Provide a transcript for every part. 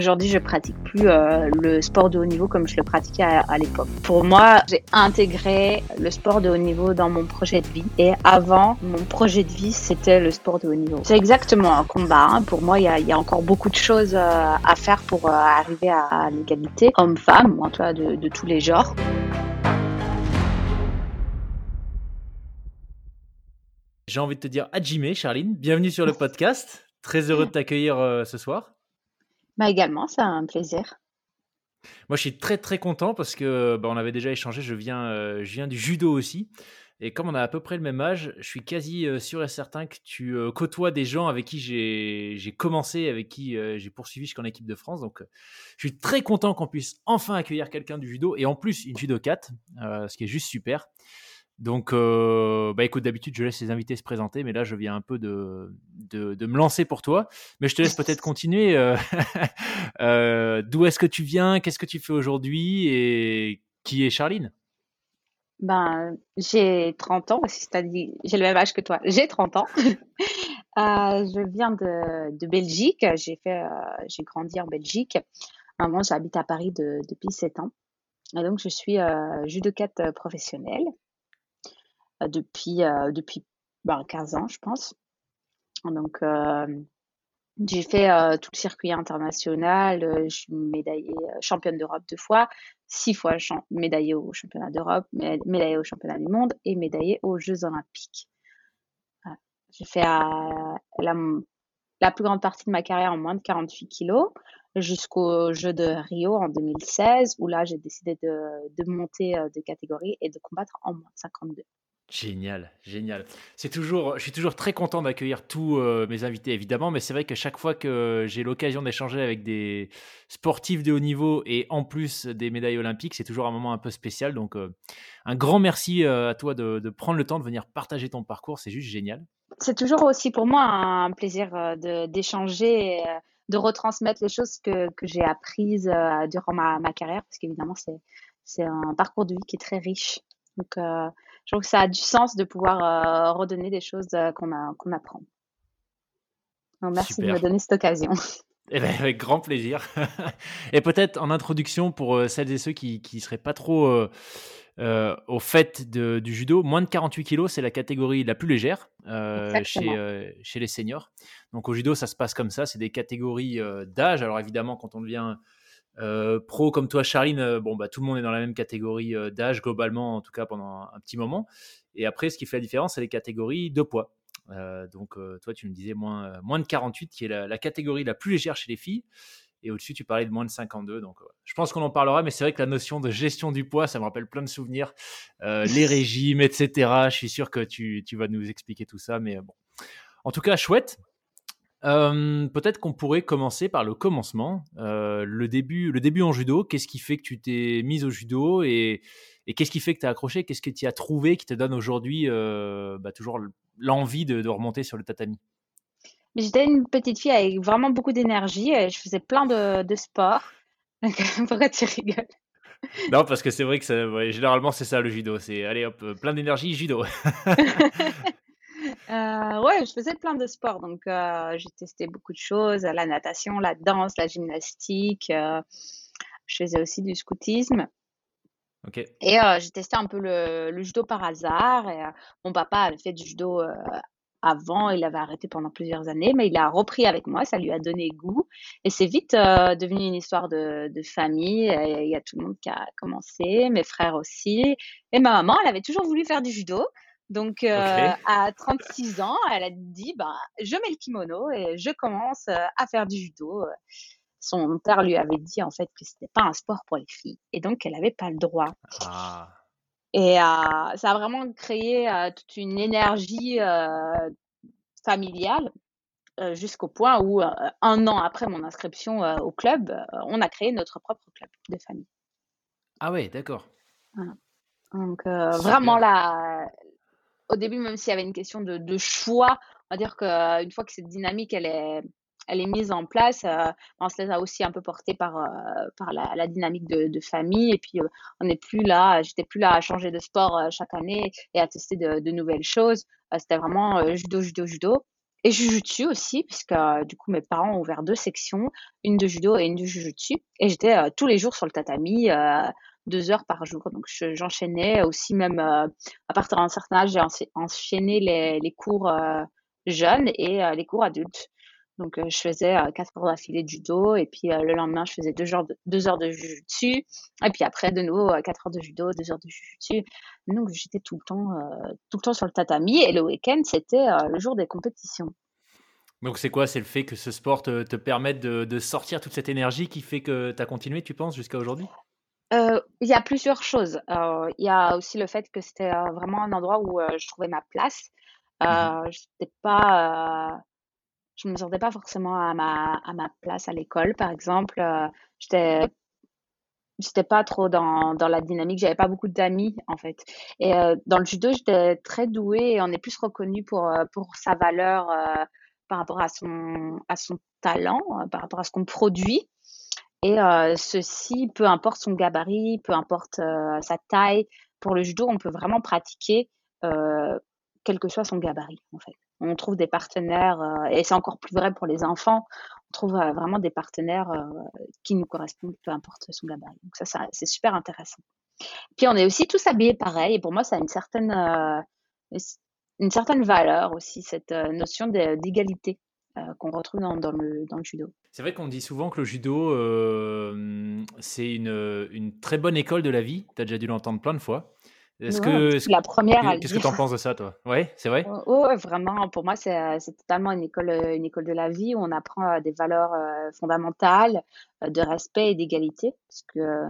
Aujourd'hui, je pratique plus euh, le sport de haut niveau comme je le pratiquais à, l'époque. Pour moi, j'ai intégré le sport de haut niveau dans mon projet de vie. Et avant, mon projet de vie, c'était le sport de haut niveau. C'est exactement un combat. Hein. Pour moi, il y a, encore beaucoup de choses euh, à faire pour euh, arriver à, l'égalité homme-femme, en tout cas de, tous les genres. J'ai envie de te dire Adjime, Charline. Bienvenue sur le podcast. Très heureux de t'accueillir ce soir. Bah également, c'est un plaisir. Moi, je suis très très content parce que bah, on avait déjà échangé. Je viens, euh, je viens du judo aussi. Et comme on a à peu près le même âge, je suis quasi euh, sûr et certain que tu euh, côtoies des gens avec qui j'ai commencé, avec qui j'ai poursuivi jusqu'en équipe de France. Donc, je suis très content qu'on puisse enfin accueillir quelqu'un du judo et en plus une judo 4, ce qui est juste super. Donc, euh, bah écoute, d'habitude, je laisse les invités se présenter, mais là, je viens un peu de, de, me lancer pour toi. Mais je te laisse peut-être continuer. Euh, euh, d'où est-ce que tu viens Qu'est-ce que tu fais aujourd'hui Et qui est Charline? Ben, J'ai 30 ans, c'est-à-dire, j'ai le même âge que toi. J'ai 30 ans. je viens de, de Belgique. J'ai grandi en Belgique. Maintenant, j'habite à Paris depuis 7 ans. Et donc, je suis judocate professionnelle. Euh, depuis, euh, depuis ben, 15 ans, je pense. Donc, euh, j'ai fait tout le circuit international. je suis médaillée championne d'Europe deux fois, six fois médaillée au championnat d'Europe, médaillée au championnat du monde et médaillée aux Jeux olympiques. J'ai fait la, plus grande partie de ma carrière en moins de 48 kilos jusqu'au Jeux de Rio en 2016 où là j'ai décidé de, de monter de catégorie et de combattre en moins de 52. Génial, génial. C'est toujours, je suis toujours très content d'accueillir tous euh, mes invités, évidemment, mais c'est vrai que chaque fois que j'ai l'occasion d'échanger avec des sportifs de haut niveau et en plus des médailles olympiques, c'est toujours un moment un peu spécial. Donc, euh, un grand merci euh, à toi de, prendre le temps de venir partager ton parcours, c'est juste génial. C'est toujours aussi pour moi un plaisir d'échanger, de retransmettre les choses que, j'ai apprises durant ma, ma carrière, parce qu'évidemment, c'est un parcours de vie qui est très riche. Donc, je trouve que ça a du sens de pouvoir euh, redonner des choses euh, qu'on qu'on apprend. merci de me donner cette occasion. Eh ben, avec grand plaisir. et peut-être en introduction pour euh, celles et ceux qui ne seraient pas trop au fait du judo, moins de 48 kilos, c'est la catégorie la plus légère chez, chez les seniors. Donc au judo, ça se passe comme ça, c'est des catégories d'âge. Alors évidemment, quand on devient euh, pro comme toi, Charline, euh, bon, bah, tout le monde est dans la même catégorie euh, d'âge globalement, en tout cas pendant un, petit moment. Et après, ce qui fait la différence, c'est les catégories de poids. donc, toi, tu me disais moins, moins de 48, qui est la, catégorie la plus légère chez les filles. Et au-dessus, tu parlais de moins de 52. Donc, je pense qu'on en parlera, mais c'est vrai que la notion de gestion du poids, ça me rappelle plein de souvenirs. les régimes, etc. Je suis sûr que tu, tu, vas nous expliquer tout ça. Mais bon. En tout cas, chouette. Euh, peut-être qu'on pourrait commencer par le commencement, euh, le début, le début en judo. Qu'est-ce qui fait que tu t'es mise au judo et, qu'est-ce qui fait que tu as accroché? Qu'est-ce que tu as trouvé qui te donne aujourd'hui euh, bah, toujours l'envie de, remonter sur le tatami? J'étais une petite fille avec vraiment beaucoup d'énergie. Je faisais plein de, de sports. Pourquoi tu rigoles? Non, parce que c'est vrai que généralement c'est ça le judo. C'est allez hop, plein d'énergie, judo. Euh, ouais, je faisais plein de sports. Donc, euh, j'ai testé beaucoup de choses, la natation, la danse, la gymnastique. Euh, je faisais aussi du scoutisme. Et j'ai testé un peu le, judo par hasard. Et, mon papa avait fait du judo avant, il avait arrêté pendant plusieurs années, mais il a repris avec moi, ça lui a donné goût. Et c'est vite devenu une histoire de, de famille. Il y a tout le monde qui a commencé, mes frères aussi. Et ma maman, elle avait toujours voulu faire du judo. Donc, euh, à 36 ans, elle a dit, bah, je mets le kimono et je commence euh, à faire du judo. Son père lui avait dit, en fait, que ce n'était pas un sport pour les filles. Et donc, elle n'avait pas le droit. Ah. Et euh, ça a vraiment créé toute une énergie familiale jusqu'au point où, un an après mon inscription au club, on a créé notre propre club de famille. Ah ouais, d'accord. Donc, vraiment, la, au début, même s'il y avait une question de, choix, on va dire qu'une fois que cette dynamique, elle est, elle est mise en place, euh, on se laisse aussi un peu porter par, euh, par la, dynamique de, famille. Et puis, euh, on n'est plus là, j'étais plus là à changer de sport chaque année et à tester de, nouvelles choses. C'était vraiment judo, judo, judo. et jujutsu aussi, puisque du coup mes parents ont ouvert deux sections, une de judo et une de jujutsu. Et j'étais tous les jours sur le tatami, deux heures par jour. Donc j'enchaînais aussi même à partir d'un certain âge, j'ai enchaîné les, les cours jeunes et les cours adultes. Donc, je faisais quatre heures d'affilée de judo et puis le lendemain, je faisais deux heures de, deux heures de jujutsu. Et puis après, de nouveau, quatre heures de judo, deux heures de jujutsu. Donc, j'étais tout le temps, tout le temps sur le tatami. Et le week-end, c'était le jour des compétitions. Donc, c'est quoi? C'est le fait que ce sport te, te permette de, de, sortir toute cette énergie qui fait que tu as continué, tu penses, jusqu'à aujourd'hui? Il y a plusieurs choses. il y a aussi le fait que c'était vraiment un endroit où je trouvais ma place. Euh, mmh pas, je me sentais pas forcément à ma, à ma place à l'école, par exemple. Euh, j'étais, j'étais pas trop dans, dans la dynamique. J'avais pas beaucoup d'amis, en fait. Et euh, dans le judo, j'étais très douée et on est plus reconnu pour, euh, pour sa valeur par rapport à son, à son talent, par rapport à ce qu'on produit. Et ceci, peu importe son gabarit, peu importe sa taille, pour le judo, on peut vraiment pratiquer quel que soit son gabarit, en fait on trouve des partenaires, euh, et c'est encore plus vrai pour les enfants, on trouve euh, vraiment des partenaires euh, qui nous correspondent, peu importe son gabarit. Donc ça, c'est super intéressant. Puis on est aussi tous habillés pareil, et pour moi, ça a une certaine, une certaine valeur aussi, cette notion d'égalité. Qu'on retrouve dans, le, dans, le, judo. C'est vrai qu'on dit souvent que le judo, c'est une, une, très bonne école de la vie. Tu as déjà dû l'entendre plein de fois. Est-ce que la première Qu'est-ce que tu en penses de ça, toi? Ouais, c'est vrai? Oh, vraiment. Pour moi, c'est totalement une école, une école de la vie où on apprend des valeurs fondamentales de respect et d'égalité, parce que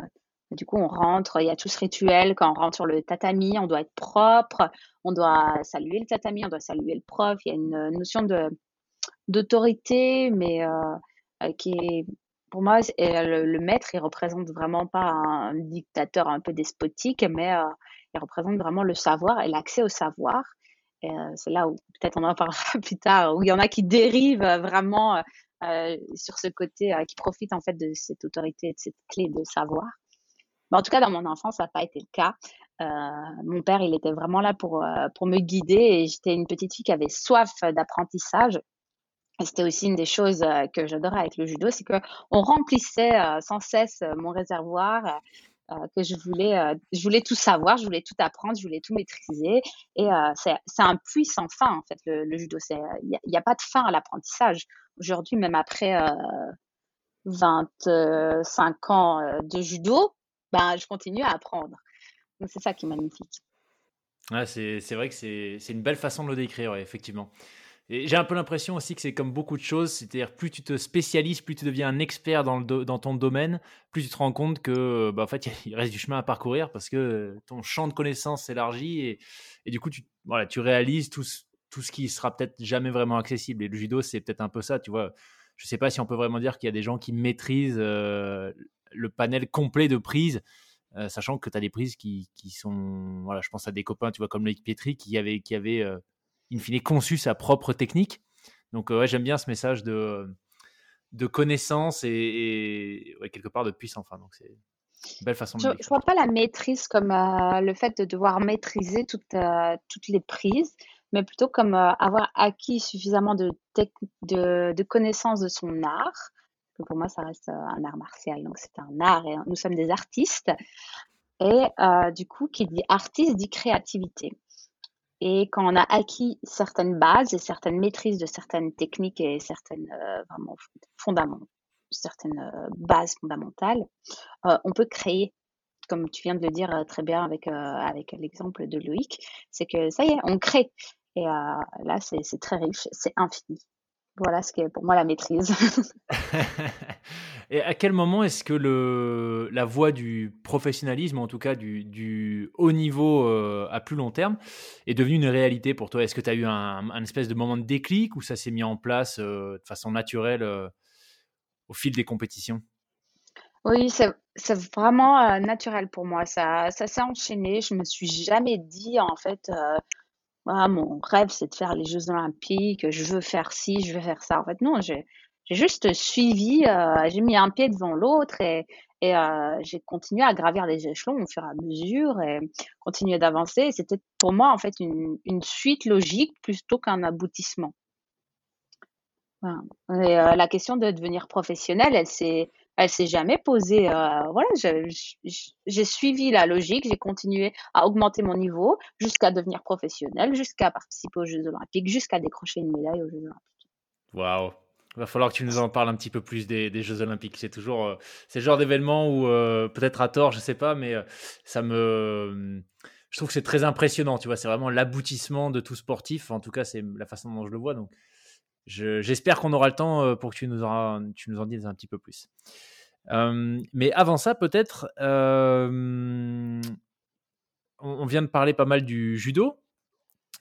du coup, on rentre, il y a tout ce rituel quand on rentre sur le tatami, on doit être propre, on doit saluer le tatami, on doit saluer le prof. Il y a une notion de d'autorité, mais qui est pour moi, le, maître, il représente vraiment pas un dictateur un peu despotique, mais il représente vraiment le savoir et l'accès au savoir. Euh, c'est là où peut-être on en parlera plus tard, où il y en a qui dérivent euh, vraiment euh, sur ce côté, qui profitent en fait de cette autorité, de cette clé de savoir. Mais en tout cas, dans mon enfance, ça n'a pas été le cas. mon père, il était vraiment là pour, pour me guider et j'étais une petite fille qui avait soif d'apprentissage. C'était aussi une des choses que j'adorais avec le judo, c'est que on remplissait sans cesse mon réservoir euh, que je voulais, euh, je voulais tout savoir, je voulais tout apprendre, je voulais tout maîtriser. Et euh, c'est un puits sans fin, en fait, le, judo. Il n'y a, pas de fin à l'apprentissage. Aujourd'hui, même après 25 ans de judo, ben, je continue à apprendre. C'est ça qui est magnifique. C'est vrai que c'est une belle façon de le décrire, effectivement j'ai un peu l'impression aussi que c'est comme beaucoup de choses, c'est-à-dire plus tu te spécialises, plus tu deviens un expert dans, ton domaine, plus tu te rends compte que bah, en fait il reste du chemin à parcourir parce que ton champ de connaissances s'élargit et, du coup tu, réalises tout, ce qui sera peut-être jamais vraiment accessible. Et le judo c'est peut-être un peu ça, tu vois. Je sais pas si on peut vraiment dire qu'il y a des gens qui maîtrisent euh, le panel complet de prises. Euh, sachant que tu as des prises qui, sont, voilà, je pense à des copains, tu vois, comme Loïc Pietri, qui avait, euh, in fine, conçu sa propre technique. Donc, euh, ouais, j'aime bien ce message de, de connaissance et, quelque part de puissance. Enfin, donc, c'est une belle façon de Je ne vois pas la maîtrise comme euh, le fait de devoir maîtriser toutes, euh, toutes les prises, mais plutôt comme avoir acquis suffisamment de, de, de connaissances de son art. pour moi, ça reste un art martial, donc c'est un art et nous sommes des artistes. Et du coup, qui dit artiste dit créativité. Et quand on a acquis certaines bases et certaines maîtrises de certaines techniques et certaines euh, vraiment fondamentales, certaines euh, bases fondamentales, euh, on peut créer, comme tu viens de le dire très bien avec, avec l'exemple de Loïc, c'est que ça y est, on crée. Et là, c'est très riche, c'est infini. Voilà ce qui est pour moi la maîtrise. Et à quel moment est-ce que le, la voie du professionnalisme, en tout cas du, du haut niveau euh, à plus long terme, est devenue une réalité pour toi? Est-ce que tu as eu un, espèce de moment de déclic ou ça s'est mis en place euh, de façon naturelle euh, au fil des compétitions? Oui, c'est vraiment naturel pour moi. Ça, ça s'est enchaîné. Je me suis jamais dit, en fait, ah, mon rêve, c'est de faire les Jeux Olympiques, je veux faire ci, je veux faire ça. En fait, non, j'ai juste suivi, euh, j'ai mis un pied devant l'autre et, euh, j'ai continué à gravir les échelons au fur et à mesure et continuer d'avancer. C'était pour moi, en fait, une, suite logique plutôt qu'un aboutissement. Euh, la question de devenir professionnelle, elle s'est, elle s'est jamais posée. Euh, voilà, j'ai suivi la logique, j'ai continué à augmenter mon niveau jusqu'à devenir professionnel, jusqu'à participer aux Jeux Olympiques, jusqu'à décrocher une médaille aux Jeux Olympiques. Waouh! Il va falloir que tu nous en parles un petit peu plus des, Jeux Olympiques. C'est toujours, euh, le genre d'événement où, peut-être à tort, je sais pas, mais ça me, je trouve que c'est très impressionnant. Tu vois, c'est vraiment l'aboutissement de tout sportif. En tout cas, c'est la façon dont je le vois. Donc, j'espère qu'on aura le temps euh, pour que tu nous, en dises un petit peu plus. Euh, mais avant ça, peut-être, euh, on, vient de parler pas mal du judo,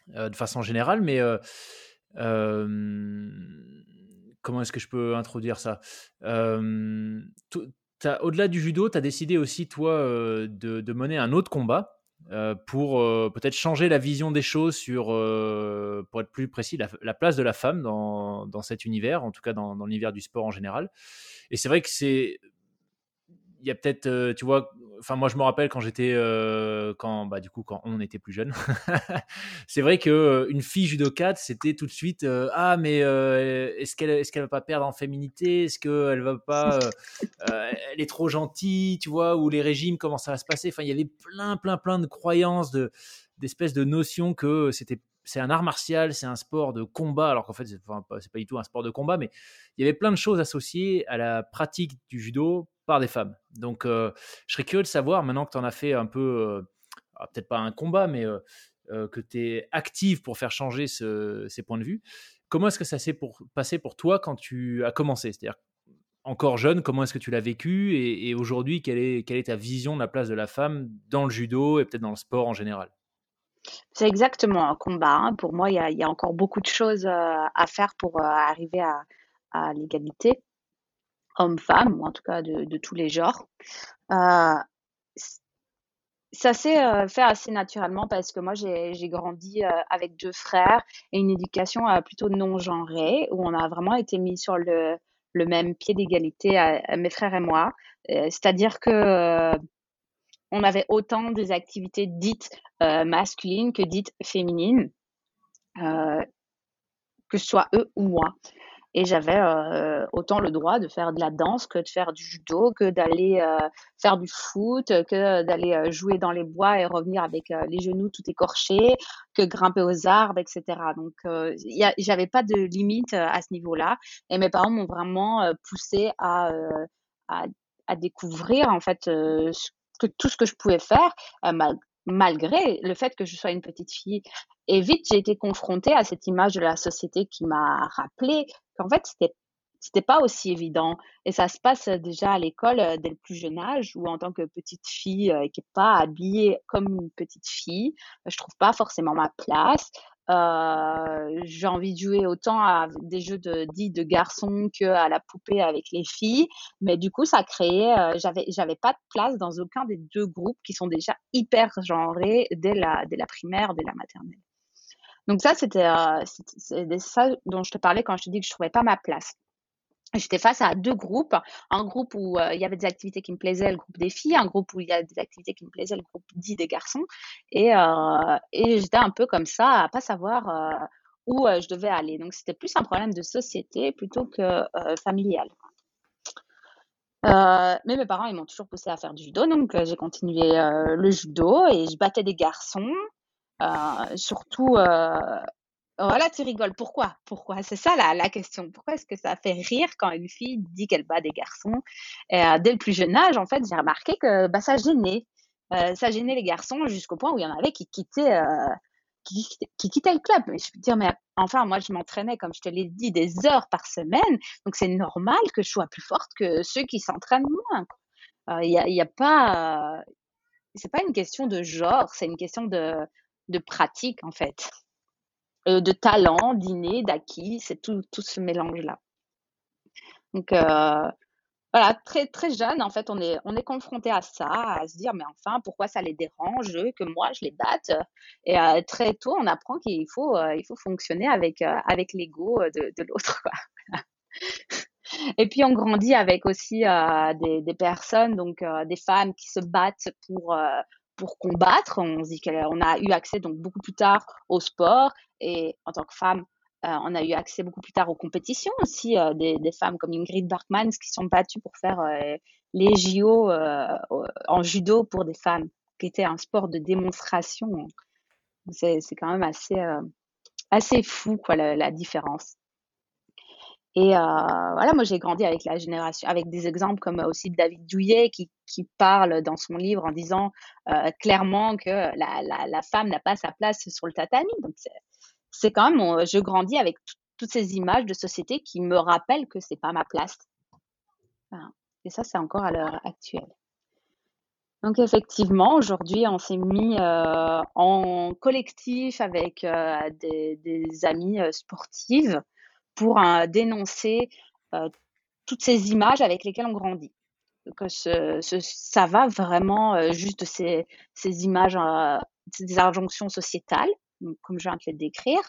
de façon générale, mais comment est-ce que je peux introduire ça? Au-delà du judo, tu as décidé aussi, toi, de, mener un autre combat euh, pour euh, peut-être changer la vision des choses sur, euh, pour être plus précis, la, place de la femme dans, dans, cet univers, en tout cas dans, dans l'univers du sport en général. Et c'est vrai que c'est il y a peut-être, tu vois, enfin moi je me rappelle quand j'étais, euh, quand bah du coup quand on était plus jeune, c'est vrai que euh, une fille judokate c'était tout de suite ah mais est-ce qu'elle est-ce qu'elle va pas perdre en féminité, est-ce qu'elle va pas, elle est trop gentille, tu vois, ou les régimes comment ça va se passer, enfin il y avait plein plein plein de croyances de d'espèces de notions que c'était c'est un art martial, c'est un sport de combat, alors qu'en fait, c'est pas, pas du tout un sport de combat, mais il y avait plein de choses associées à la pratique du judo par des femmes. Donc, je serais curieux de savoir, maintenant que tu en as fait un peu, ah, peut-être pas un combat, mais que tu es active pour faire changer ces points de vue, comment est-ce que ça s'est passé pour toi quand tu as commencé? C'est-à-dire, encore jeune, comment est-ce que tu l'as vécu Et, aujourd'hui, quelle est, quelle est ta vision de la place de la femme dans le judo et peut-être dans le sport en général? C'est exactement un combat. Hein. Pour moi, il y a, encore beaucoup de choses à faire pour arriver à l'égalité homme-femme, ou en tout cas de, tous les genres. Euh, ça s'est euh, fait assez naturellement parce que moi, j'ai grandi euh, avec deux frères et une éducation plutôt non-genrée, où on a vraiment été mis sur le, le même pied d'égalité, mes frères et moi. C'est-à-dire que on avait autant des activités dites masculines que dites féminines, que ce soit eux ou moi. Et j'avais euh, autant le droit de faire de la danse que de faire du judo, que d'aller euh, faire du foot, que d'aller euh, jouer dans les bois et revenir avec les genoux tout écorchés, que grimper aux arbres, etc. Donc, j'avais pas de limite à ce niveau-là. Et mes parents m'ont vraiment poussé à, à, découvrir en fait que tout ce que je pouvais faire, malgré le fait que je sois une petite fille. Et vite, j'ai été confrontée à cette image de la société qui m'a rappelé qu'en fait, c'était c'était pas aussi évident. Et ça se passe déjà à l'école euh, dès le plus jeune âge, où en tant que petite fille euh, qui n'est pas habillée comme une petite fille, je trouve pas forcément ma place. Euh, j'ai envie de jouer autant à des jeux de dits de garçons que à la poupée avec les filles, mais du coup ça créait, euh, j'avais j'avais pas de place dans aucun des deux groupes qui sont déjà hyper genrés dès la dès la primaire, dès la maternelle. Donc ça c'était euh, c'est ça dont je te parlais quand je te dis que je trouvais pas ma place. J'étais face à deux groupes, un groupe où euh, il y avait des activités qui me plaisaient, le groupe des filles, un groupe où il y a des activités qui me plaisaient, le groupe dit des garçons. Et, euh, et j'étais un peu comme ça, à pas savoir euh, où je devais aller. Donc c'était plus un problème de société plutôt que familial. mais mes parents, ils m'ont toujours poussé à faire du judo, donc j'ai continué le judo et je battais des garçons, surtout voilà, tu rigoles. Pourquoi? Pourquoi? C'est ça la, la, question. Pourquoi est-ce que ça fait rire quand une fille dit qu'elle bat des garçons? Euh, Dès le plus jeune âge, en fait, j'ai remarqué que bah, ça gênait. Euh, ça gênait les garçons jusqu'au point où il y en avait qui quittaient, euh, qui, le club. Mais je peux dire, mais enfin, moi, je m'entraînais, comme je te l'ai dit, des heures par semaine. Donc, c'est normal que je sois plus forte que ceux qui s'entraînent moins. Il n'y a, y a pas. c'est pas une question de genre, c'est une question de, de pratique, en fait. Euh, de talent, d'inné, d'acquis, c'est tout, ce mélange-là. Donc euh, voilà, très très jeune, en fait, on est on est confronté à ça, à se dire mais enfin pourquoi ça les dérange que moi je les batte? Et euh, très tôt, on apprend qu'il faut fonctionner avec l'ego de, de l'autre. Et puis on grandit avec aussi des, des, personnes, donc des femmes qui se battent pour pour combattre. On se dit qu'on a eu accès donc beaucoup plus tard au sport et en tant que femme, on a eu accès beaucoup plus tard aux compétitions aussi, des, des, femmes comme Ingrid Barkman qui sont battues pour faire les JO en judo pour des femmes, qui était un sport de démonstration. C'est quand même assez, assez fou, quoi, la différence. Et euh, voilà, moi j'ai grandi avec la génération, avec des exemples comme aussi David Douillet qui, qui parle dans son livre en disant euh, clairement que la, la, femme n'a pas sa place sur le tatami. Donc c'est quand même, je grandis avec toutes ces images de société qui me rappellent que c'est pas ma place. Et ça, c'est encore à l'heure actuelle. Donc effectivement, aujourd'hui, on s'est mis euh, en collectif avec euh, des, des amis euh, sportives pour euh, dénoncer euh, toutes ces images avec lesquelles on grandit. Que ça va vraiment euh, juste ces, ces images, des injonctions sociétales, comme je viens de le décrire,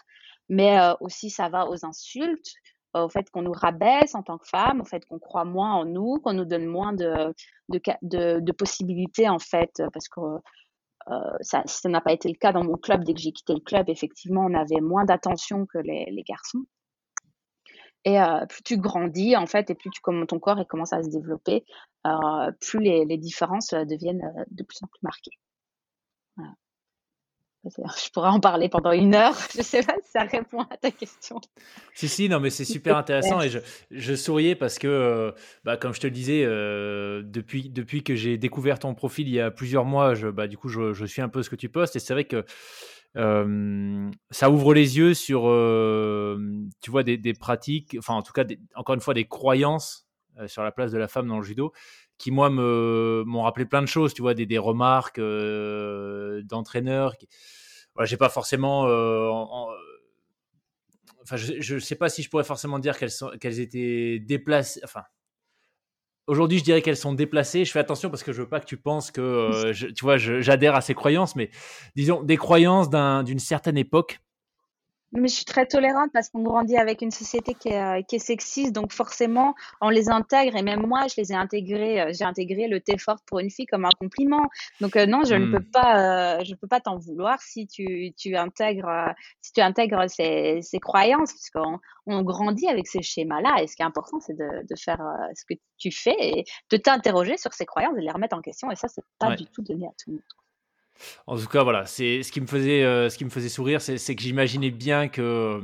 mais aussi ça va aux insultes, au fait qu'on nous rabaisse en tant que femme, au fait qu'on croit moins en nous, qu'on nous donne moins de, possibilités en fait, parce que euh, ça, n'a pas été le cas dans mon club. Dès que j'ai quitté le club, effectivement, on avait moins d'attention que les, les garçons. Et euh, plus tu grandis, en fait, et plus tu, ton corps commence à se développer, euh, plus les, les, différences euh, deviennent de plus en plus marquées. Voilà. Je pourrais en parler pendant une heure. Je sais pas si ça répond à ta question. Si, si, non, mais c'est super intéressant et je, je, souriais parce que, bah, comme je te le disais, euh, depuis, depuis que j'ai découvert ton profil il y a plusieurs mois, je, bah, du coup, je, je suis un peu ce que tu postes et c'est vrai que ça ouvre les yeux sur, tu vois, des, pratiques, enfin en tout cas, des, encore une fois, des croyances sur la place de la femme dans le judo, qui moi me m'ont rappelé plein de choses, tu vois, des, des remarques d'entraîneurs. Voilà, j'ai pas forcément, en, en, enfin, je, ne sais pas si je pourrais forcément dire qu'elles qu'elles étaient déplacées, enfin Aujourd'hui, je dirais qu'elles sont déplacées. Je fais attention parce que je veux pas que tu penses que, euh, je, tu vois, j'adhère à ces croyances, mais disons des croyances d'une certaine époque mais je suis très tolérante parce qu'on grandit avec une société qui est, euh, qui est, sexiste, donc forcément, on les intègre. Et même moi, je les ai intégrés. Euh, j'ai intégré le thé fort pour une fille comme un compliment. Donc euh, non, je ne peux hmm. pas, je peux pas t'en vouloir si tu, tu intègres, si tu intègres ces, ces croyances, puisqu'on on grandit avec ces schémas-là. Et ce qui est important, c'est de, de, faire ce que tu fais et de t'interroger sur ces croyances, de les remettre en question. Et ça, c'est pas du tout donné à tout le monde. En tout cas, voilà, c'est ce qui me faisait, euh, ce qui me faisait sourire, c'est que j'imaginais bien que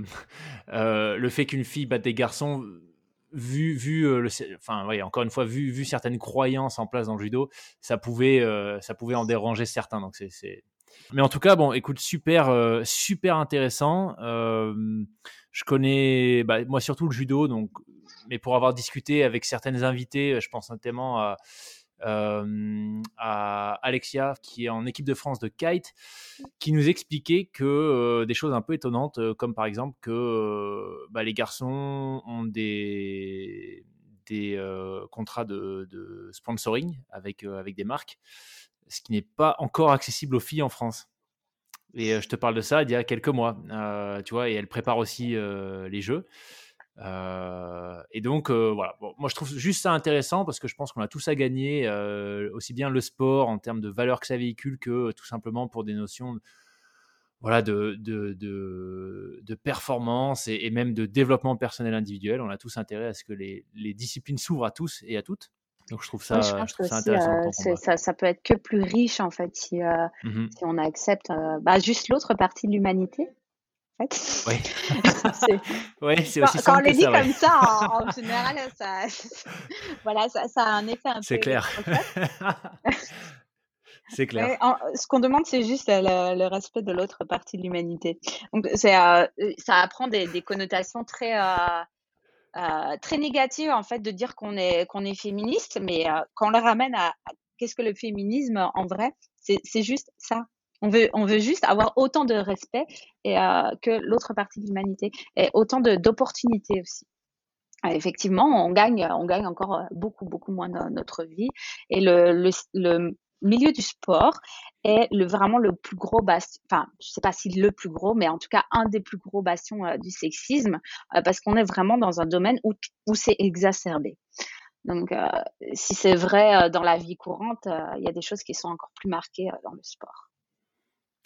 euh, le fait qu'une fille batte des garçons, vu, vu euh, le, enfin, ouais, encore une fois, vu, vu certaines croyances en place dans le judo, ça pouvait, euh, ça pouvait en déranger certains. Donc c'est, mais en tout cas, bon, écoute, super, euh, super intéressant. je connais, bah, moi surtout le judo, donc, mais pour avoir discuté avec certaines invitées, je pense notamment à euh, à Alexia, qui est en équipe de France de kite, qui nous expliquait que euh, des choses un peu étonnantes, euh, comme par exemple que bah, les garçons ont des, contrats de, sponsoring avec, avec des marques, ce qui n'est pas encore accessible aux filles en France. Et je te parle de ça il y a quelques mois, tu vois, et elle prépare aussi les jeux. Euh, et donc, euh, voilà. Bon, moi, je trouve juste ça intéressant parce que je pense qu'on a tous à gagner, euh, aussi bien le sport en termes de valeur que ça véhicule que tout simplement pour des notions voilà, de, de, de, de performance et, et, même de développement personnel individuel. On a tous intérêt à ce que les, les disciplines s'ouvrent à tous et à toutes. Donc je trouve ça, je je trouve ça intéressant. Euh, ça, ça, peut être que plus riche en fait si, euh, mmh si on accepte bah, juste l'autre partie de l'humanité, fait. Oui. ouais, c'est aussi Quand on le dit ça, comme ça, en, en, général, ça, voilà, ça, ça, a un effet un peu. C'est clair. c'est clair. En, ce qu'on demande, c'est juste le, le, respect de l'autre partie de l'humanité. Donc, c'est, euh, ça apprend des, des connotations très. Euh, euh, très négatives en fait de dire qu'on est qu'on est féministe mais quand on le ramène à, à qu'est-ce que le féminisme en vrai c'est juste ça on veut, juste avoir autant de respect euh, que l'autre partie de l'humanité et autant d'opportunités aussi. Euh, effectivement, on gagne, encore euh, beaucoup, beaucoup moins dans notre vie. Et le, milieu du sport est vraiment le plus gros bastion, enfin, je sais pas si le plus gros, mais en tout cas un des plus gros bastions du sexisme, parce qu'on est vraiment dans un domaine où, c'est exacerbé. Donc, si c'est vrai dans la vie courante, il y a des choses qui sont encore plus marquées dans le sport.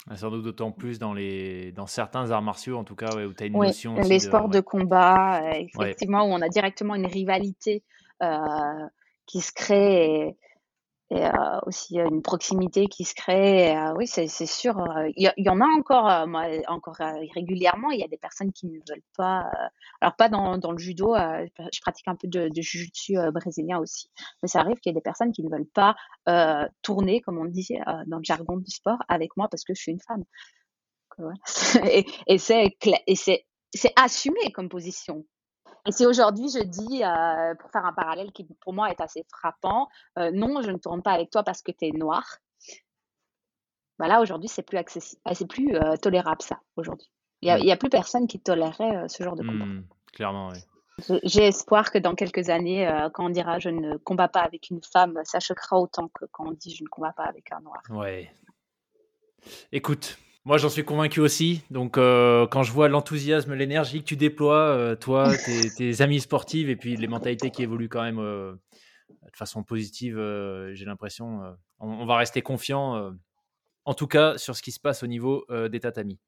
Ah, sans doute d'autant plus dans, les, dans certains arts martiaux, en tout cas, où tu as une notion les de. sports de combat, euh, effectivement, où on a directement une rivalité euh, qui se crée et, et, euh, aussi une proximité qui se crée. Euh, oui, c'est sûr. euh, Il y, en a encore, euh, moi, encore régulièrement. Il y a des personnes qui ne veulent pas. alors pas dans, le judo. je pratique un peu de, de jiu-jitsu brésilien aussi, mais ça arrive qu'il y ait des personnes qui ne veulent pas tourner, comme on dit dans le jargon du sport, avec moi parce que je suis une femme. Et, c'est assumé comme position. Et si aujourd'hui je dis, euh, pour faire un parallèle qui pour moi est assez frappant, euh, non, je ne tourne pas avec toi parce que tu es noir, bah là aujourd'hui c'est plus accessible, c'est plus euh, tolérable ça aujourd'hui. Il y a, Mm. a plus personne qui tolérerait ce genre de combat. Hmm, clairement, oui. J'ai espoir que dans quelques années, euh, quand on dira je ne combats pas avec une femme, ça choquera autant que quand on dit je ne combats pas avec un noir. Ouais. Écoute, moi j'en suis convaincu aussi. Donc euh, quand je vois l'enthousiasme, l'énergie que tu déploies, euh, toi, tes, tes amis sportives et puis les mentalités qui évoluent quand même euh, de façon positive, j'ai l'impression, on, on va rester confiant, en tout cas sur ce qui se passe au niveau des tatamis.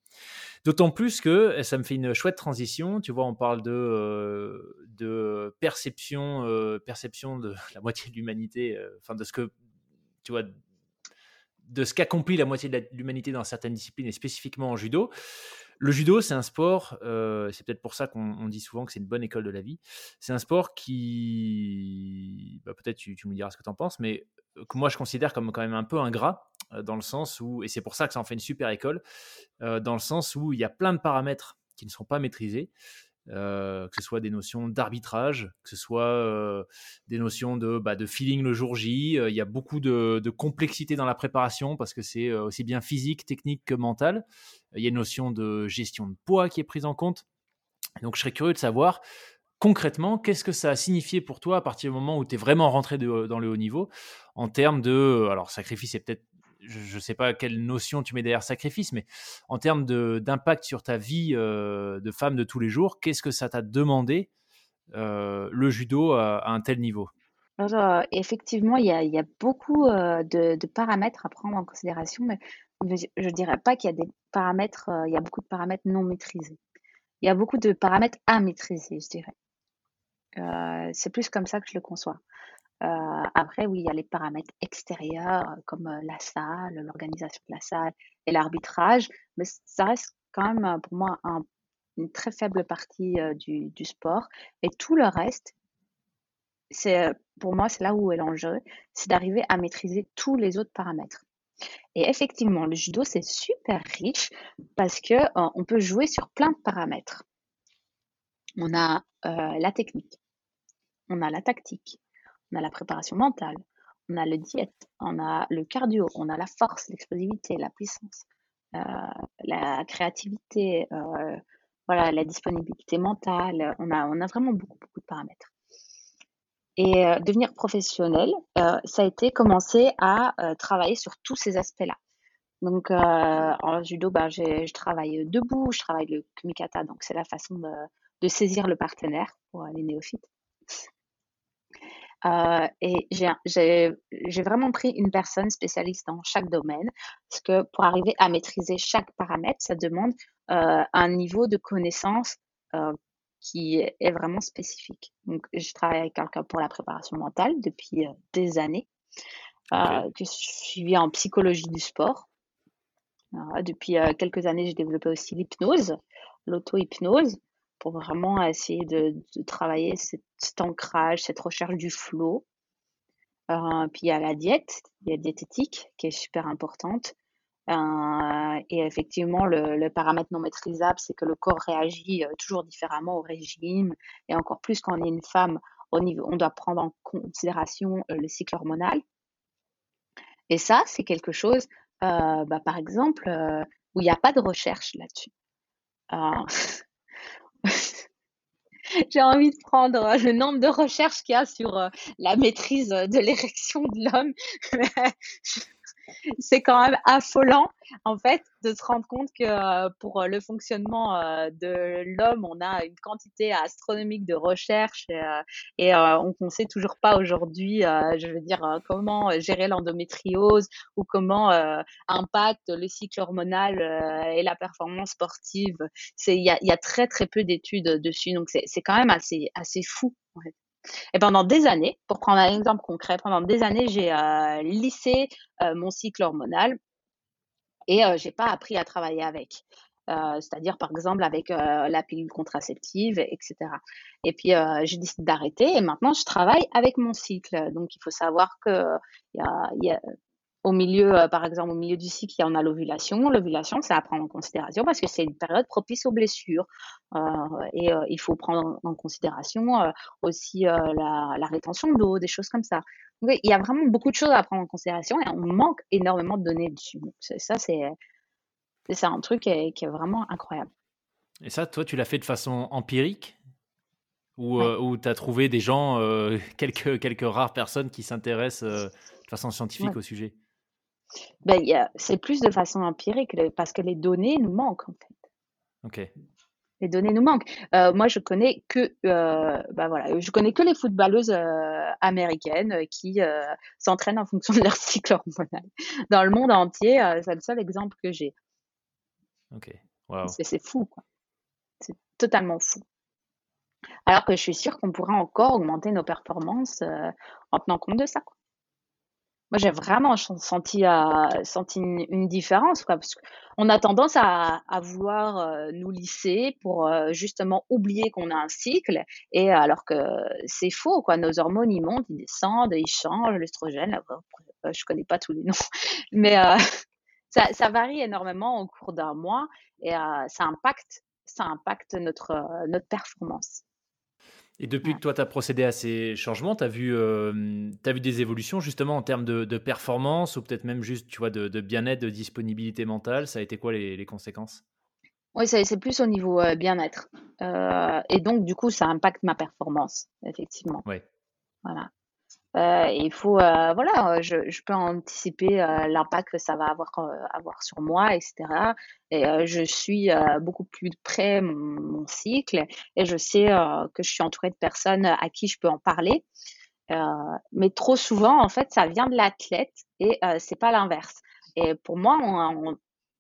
D'autant plus que ça me fait une chouette transition. Tu vois, on parle de, de perception, perception de la moitié de l'humanité, enfin de ce que tu vois, de ce qu'accomplit la moitié de l'humanité dans certaines disciplines et spécifiquement en judo. Le judo, c'est un sport, euh, c'est peut-être pour ça qu'on on dit souvent que c'est une bonne école de la vie. C'est un sport qui, bah, peut-être tu, me diras ce que tu en penses, mais euh, que moi je considère comme quand même un peu ingrat, euh, dans le sens où, et c'est pour ça que ça en fait une super école, dans le sens où il y a plein de paramètres qui ne sont pas maîtrisés, euh, que ce soit des notions d'arbitrage, que ce soit euh, des notions de, bah, de feeling le jour J. Euh, Il y a beaucoup de, complexité dans la préparation parce que c'est aussi bien physique, technique que mental. Il y a une notion de gestion de poids qui est prise en compte. Donc je serais curieux de savoir concrètement qu'est-ce que ça a signifié pour toi à partir du moment où tu es vraiment rentré dans le haut niveau en termes de... Alors sacrifice, c'est peut-être... Je ne sais pas quelle notion tu mets derrière sacrifice, mais en termes d'impact sur ta vie euh, de femme de tous les jours, qu'est-ce que ça t'a demandé euh, le judo à, un tel niveau? Euh, effectivement, il y a, beaucoup de, paramètres à prendre en considération, mais je ne dirais pas qu'il y a des paramètres, il y a beaucoup de paramètres non maîtrisés. Il y a beaucoup de paramètres à maîtriser, je dirais. C'est plus comme ça que je le conçois. Euh, après, oui, il y a les paramètres extérieurs, euh, comme euh, la salle, l'organisation de la salle et l'arbitrage, mais ça reste quand même pour moi un- une très faible partie du, sport. Et tout le reste, c'est pour moi, c'est là où est l'enjeu, c'est d'arriver à maîtriser tous les autres paramètres. Et effectivement, le judo, c'est super riche parce que euh, on peut jouer sur plein de paramètres. On a la technique, on a la tactique, on a la préparation mentale, on a le diète, on a le cardio, on a la force, l'explosivité, la puissance, euh, la créativité, euh, voilà, la disponibilité mentale. On a, vraiment beaucoup, beaucoup de paramètres. Et euh, devenir professionnel, ça a été commencer à travailler sur tous ces aspects-là. Donc, en judo, j'ai- je travaille debout, je travaille le kumikata, donc c'est la façon de, de saisir le partenaire pour les néophytes. Euh, et j'ai vraiment pris une personne spécialiste dans chaque domaine, parce que pour arriver à maîtriser chaque paramètre, ça demande euh, un niveau de connaissance euh, qui est vraiment spécifique. Donc, je travaille avec quelqu'un pour la préparation mentale depuis des années, Ok. euh, que je suis en psychologie du sport. Depuis quelques années, j'ai développé aussi l'hypnose, l'auto-hypnose, pour vraiment essayer de, travailler cet, ancrage, cette recherche du flow. Euh, puis il y a la diète, il y a la diététique qui est super importante. Euh, et effectivement, le, paramètre non maîtrisable, c'est que le corps réagit euh, toujours différemment au régime. Et encore plus quand on est une femme, au niveau, on doit prendre en considération le cycle hormonal. Et ça, c'est quelque chose, bah, par exemple, où il n'y a pas de recherche là-dessus. Euh, J'ai envie de prendre euh, le nombre de recherches qu'il y a sur euh, la maîtrise de l'érection de l'homme. c'est quand même affolant, en fait, de se rendre compte que euh, pour euh, le fonctionnement euh, de l'homme, on a une quantité astronomique de recherches et, on ne sait toujours pas aujourd'hui, je veux dire, comment gérer l'endométriose ou comment impacte le cycle hormonal et la performance sportive. Il y a, très très peu d'études dessus, donc c'est quand même assez, assez fou. En fait. Et pendant des années, pour prendre un exemple concret, pendant des années, j'ai euh, lissé euh, mon cycle hormonal et euh, j'ai pas appris à travailler avec. Euh, c'est-à-dire par exemple avec la pilule contraceptive, etc. Et puis j'ai décidé d'arrêter et maintenant je travaille avec mon cycle. Donc il faut savoir que y y a au milieu, euh, par exemple, au milieu du cycle, il y en a l'ovulation. L'ovulation, c'est à prendre en considération parce que c'est une période propice aux blessures. Euh, et euh, il faut prendre en considération aussi la, la, rétention d'eau, des choses comme ça. Donc, il y a vraiment beaucoup de choses à prendre en considération et on manque énormément de données dessus. Donc, ça, c'est c'est un truc qui est, qui est, vraiment incroyable. Et ça, toi, tu l'as fait de façon empirique? Ou, ou tu as trouvé des gens, quelques, quelques rares personnes qui s'intéressent de façon scientifique au sujet? Ben, c'est plus de façon empirique parce que les données nous manquent en fait. Ok. Les données nous manquent. Euh, moi, je connais que, euh, ben voilà, je connais que les footballeuses euh, américaines qui s'entraînent en fonction de leur cycle hormonal. Dans le monde entier, c'est le seul exemple que j'ai. Ok. C'est fou, quoi. C'est totalement fou. Alors que je suis sûre qu'on pourrait encore augmenter nos performances en tenant compte de ça. Quoi. Moi, j'ai vraiment senti, euh, une, différence, quoi, parce qu'on a tendance à, vouloir euh, nous lisser pour euh, justement oublier qu'on a un cycle, et alors que c'est faux. Nos hormones, ils montent, ils descendent, ils changent, l'estrogène, je connais pas tous les noms, mais ça, varie énormément au cours d'un mois, et ça impacte, notre performance. Et depuis que toi, tu as procédé à ces changements, tu as, vu, euh, as vu des évolutions justement en termes de, performance ou peut-être même juste tu vois, de, bien-être, de disponibilité mentale. Ça a été quoi les, conséquences? Oui, c'est plus au niveau euh, bien-être. Euh, et donc, du coup, ça impacte ma performance, effectivement. Oui. Voilà. Euh, il faut, euh, voilà, je, je, peux anticiper euh, l'impact que ça va avoir, avoir sur moi, etc. Et je suis beaucoup plus près mon, mon, cycle et je sais que je suis entourée de personnes à qui je peux en parler. mais trop souvent, en fait, ça vient de l'athlète et c'est pas l'inverse. Et pour moi, on,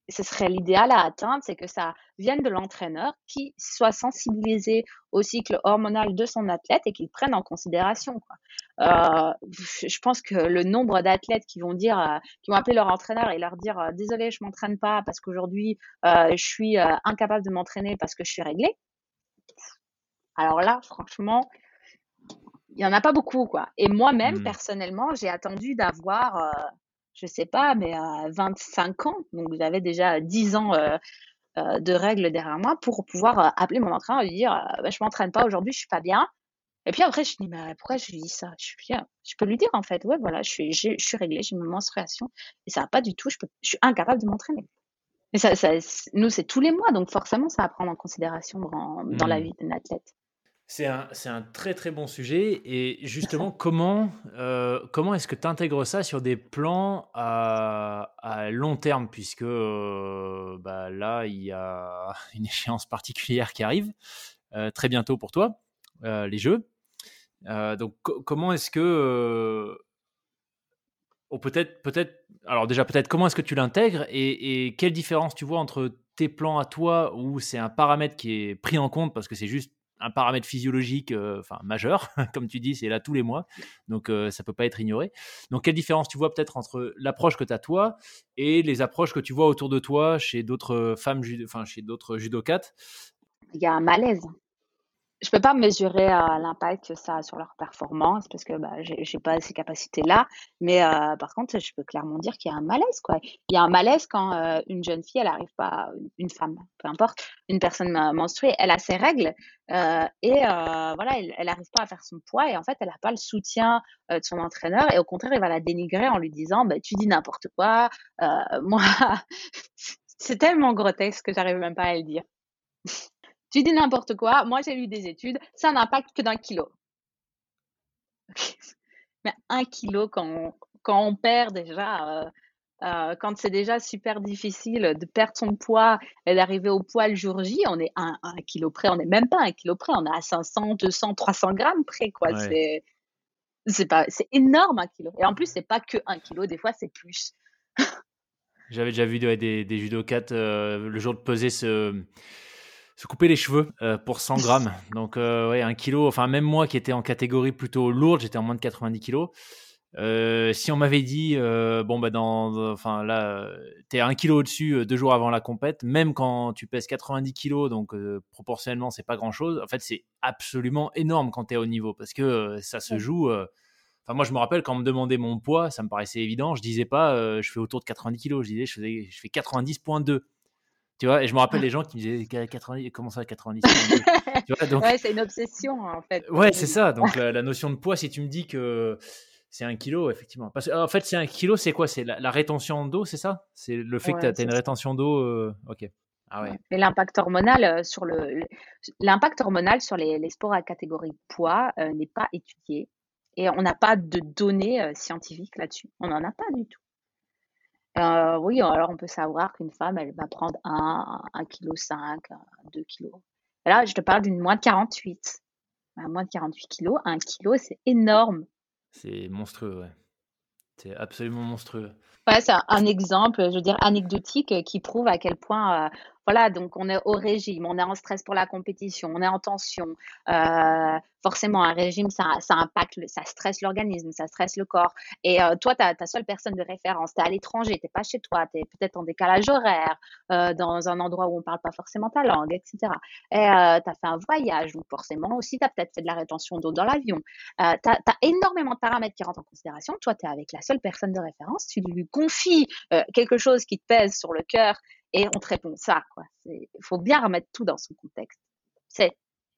ce serait l'idéal à atteindre, c'est que ça vienne de l'entraîneur qui soit sensibilisé au cycle hormonal de son athlète et qu'il prenne en considération. Quoi. Euh, je pense que le nombre d'athlètes qui vont dire, euh, qui vont appeler leur entraîneur et leur dire euh, désolé, je m'entraîne pas parce qu'aujourd'hui je suis incapable de m'entraîner parce que je suis réglé. Alors là, franchement, il y en a pas beaucoup quoi. Et moi-même mmh. personnellement, j'ai attendu d'avoir je sais pas, mais à 25 ans, donc j'avais déjà 10 ans euh, euh, de règles derrière moi pour pouvoir euh, appeler mon entraîneur et lui dire bah, je m'entraîne pas aujourd'hui, je suis pas bien. Et puis après, je me dis mais pourquoi je lui dis ça? Je suis bien. Je peux lui dire en fait, ouais voilà, je suis, je, suis réglée, j'ai une menstruation et ça va pas du tout, je, peux, je suis incapable de m'entraîner. Et ça, ça nous c'est tous les mois, donc forcément ça va prendre en considération dans, dans la mmh. vie d'un athlète. C'est un, un, très très bon sujet. Et justement, comment, euh, comment est-ce que tu intègres ça sur des plans à, à long terme? Puisque euh, bah, là, il y a une échéance particulière qui arrive euh, très bientôt pour toi, les Jeux. donc, comment est-ce que. peut-être, peut-être, alors déjà, peut-être, comment est-ce que tu l'intègres? Et, et quelle différence tu vois entre tes plans à toi où c'est un paramètre qui est pris en compte parce que c'est juste un paramètre physiologique euh, enfin majeur, comme tu dis, c'est là tous les mois, donc euh, ça peut pas être ignoré. Donc quelle différence tu vois peut-être entre l'approche que tu as toi et les approches que tu vois autour de toi chez d'autres femmes, enfin chez d'autres judokates? Il y a un malaise je peux pas mesurer euh, l'impact que ça a sur leur performance parce que bah, j'ai pas ces capacités-là. Mais euh, par contre, je peux clairement dire qu'il y a un malaise. Quoi. Il y a un malaise quand euh, une jeune fille, elle arrive pas, une femme, peu importe, une personne menstruée, elle a ses règles et voilà, elle, n'arrive pas à faire son poids et en fait, elle n'a pas le soutien de son entraîneur et au contraire, il va la dénigrer en lui disant, bah, tu dis n'importe quoi. moi, c'est tellement grotesque que j'arrive même pas à le dire. Tu dis n'importe quoi. Moi, j'ai lu des études. Ça n'impacte que d'un kilo. Mais un kilo, quand on, quand on perd déjà Euh, quand c'est déjà super difficile de perdre son poids et d'arriver au poids le jour J, on est un, un kilo près, on n'est même pas un kilo près, on est à 500, 200, 300 grammes près, quoi. C'est, c'est pas, c'est énorme un kilo. Et en plus, c'est pas que un kilo, des fois c'est plus. J'avais déjà vu des, des, des judokates euh, le jour de peser se, se couper les cheveux euh, pour 100 grammes. Donc, ouais, un kilo, enfin, même moi qui étais en catégorie plutôt lourde, j'étais en moins de 90 kilos. Euh, si on m'avait dit, euh, bon, bah, dans, enfin, là, t'es un kilo au-dessus euh, deux jours avant la compète, même quand tu pèses 90 kilos, donc proportionnellement, c'est pas grand-chose. En fait, c'est absolument énorme quand t'es au niveau parce que ça se joue. Enfin, moi, je me rappelle quand on me demandait mon poids, ça me paraissait évident. Je disais pas, je fais autour de 90 kilos. Je disais, je, faisais, je fais 90.2. Tu vois, et je me rappelle les gens qui me disaient 90, comment ça 90 tu vois, donc... Ouais, c'est une obsession en fait. Ouais, c'est ça. Donc la, notion de poids, si tu me dis que c'est un kilo, effectivement. Parce en fait, c'est un kilo, c'est quoi? C'est la, rétention d'eau, c'est ça? C'est le fait que tu as, une rétention d'eau. Euh, ok. Ah ouais. Et l'impact hormonal euh, sur le, l'impact hormonal sur les, sports à catégorie poids euh, n'est pas étudié et on n'a pas de données scientifiques là-dessus. On n'en a pas du tout. Oui, alors on peut savoir qu'une femme, elle va prendre 1, 1 kg 5, 2 kg. là, je te parle d'une moins de 48. À moins de 48 kg, 1 kg, c'est énorme. C'est monstrueux, ouais. C'est absolument monstrueux. Ouais, c'est un exemple, je veux dire, anecdotique qui prouve à quel point euh, voilà, donc on est au régime, on est en stress pour la compétition, on est en tension. Euh, forcément, un régime, ça, impacte, ça stresse l'organisme, ça stresse le corps. Et euh, toi, tu ta seule personne de référence, tu es à l'étranger, tu pas chez toi, tu es peut-être en décalage horaire, euh, dans un endroit où on parle pas forcément ta langue, etc. Et tu as fait un voyage, donc forcément aussi, tu as peut-être fait de la rétention d'eau dans l'avion. tu as, énormément de paramètres qui rentrent en considération. Toi, tu es avec la seule personne de référence, tu lui confies quelque chose qui te pèse sur le cœur et on te répond ça. Il faut bien remettre tout dans son contexte. C'est,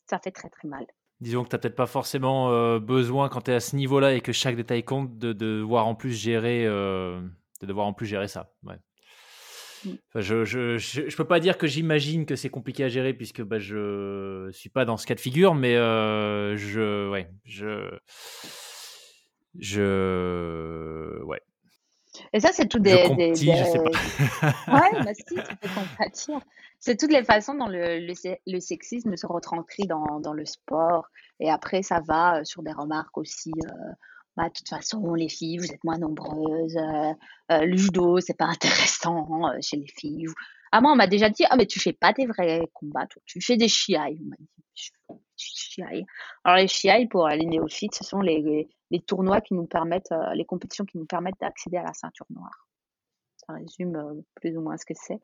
ça fait très très mal. Disons que tu n'as peut-être pas forcément euh, besoin, quand tu es à ce niveau-là et que chaque détail compte, de, devoir en plus gérer, euh, de devoir en plus gérer ça. Ouais. Mm. je, je, je, peux pas dire que j'imagine que c'est compliqué à gérer puisque bah, je suis pas dans ce cas de figure, mais euh, je, ouais, je, je, ouais, et ça, c'est tout des. Je des, je sais pas. ouais, bah si, tu peux compatir. C'est toutes les façons dont le, le, sexisme se retranscrit dans, dans, le sport. Et après, ça va euh, sur des remarques aussi. Euh, bah, de toute façon, les filles, vous êtes moins nombreuses. Euh, euh le judo, c'est pas intéressant chez les filles. Ah, moi, on m'a déjà dit Ah, mais tu fais pas des vrais combats, toi. Tu fais des chiailles. On m'a dit alors les chiailles pour les néophytes, ce sont les, les, tournois qui nous permettent, euh, les compétitions qui nous permettent d'accéder à la ceinture noire. Ça résume euh, plus ou moins ce que c'est.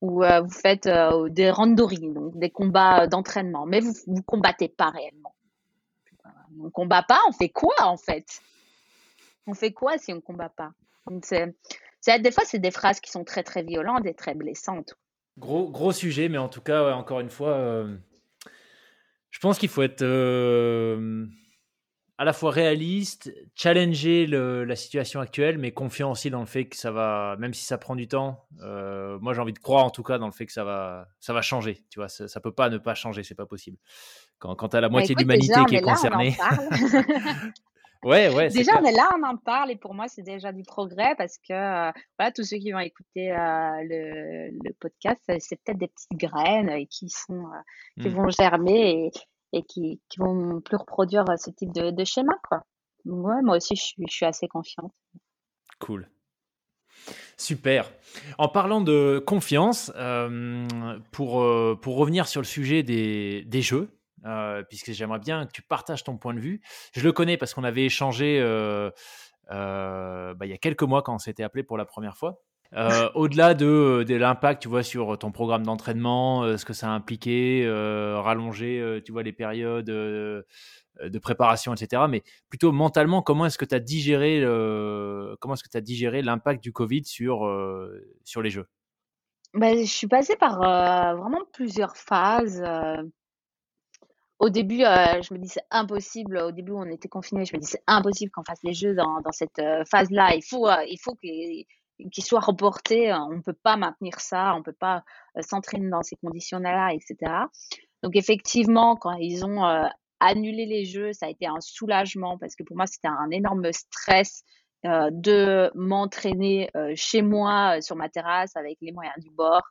Ou euh, vous faites des randori, donc des combats d'entraînement, mais vous vous combattez pas réellement. On combat pas, on fait quoi en fait? On fait quoi si on combat pas? C'est, des fois c'est des phrases qui sont très très violentes et très blessantes. Gros gros sujet, mais en tout cas encore une fois je pense qu'il faut être à la fois réaliste, challenger la situation actuelle, mais confiant aussi dans le fait que ça va, même si ça prend du temps. Euh, moi, j'ai envie de croire en tout cas dans le fait que ça va, ça va changer. Tu vois, ça, ne peut pas ne pas changer, c'est pas possible. Quand, quand tu as la bah, moitié de l'humanité qui est concernée. Ouais, ouais. Déjà, on est là, on en parle et pour moi, c'est déjà du progrès parce que euh, voilà, tous ceux qui vont écouter le, le, podcast, c'est peut-être des petites graines qui sont qui mmh. vont germer et, et qui, qui vont plus reproduire ce type de, schéma. Quoi. ouais, moi aussi, je suis, assez confiante. Cool. Super. En parlant de confiance, euh, pour, euh, pour revenir sur le sujet des, des jeux, euh, puisque j'aimerais bien que tu partages ton point de vue. Je le connais parce qu'on avait échangé bah, il y a quelques mois quand on s'était appelé pour la première fois. Euh, au-delà de, de l'impact, tu vois, sur ton programme d'entraînement, euh, ce que ça a impliqué, euh, rallonger, tu vois, les périodes de préparation, etc. Mais plutôt mentalement, comment est-ce que tu as digéré, comment est-ce que digéré l'impact du Covid sur, les jeux? Ben, je suis passée par vraiment plusieurs phases. Au début, je me dis c'est impossible. Au début, on était confinés. Je me dis c'est impossible qu'on fasse les jeux dans, dans cette phase-là. Il faut, il faut que qui soit reporté, euh, on ne peut pas maintenir ça, on ne peut pas euh, s'entraîner dans ces conditions-là, etc. Donc effectivement, quand ils ont euh, annulé les jeux, ça a été un soulagement parce que pour moi, c'était un énorme stress de m'entraîner chez moi sur ma terrasse avec les moyens du bord.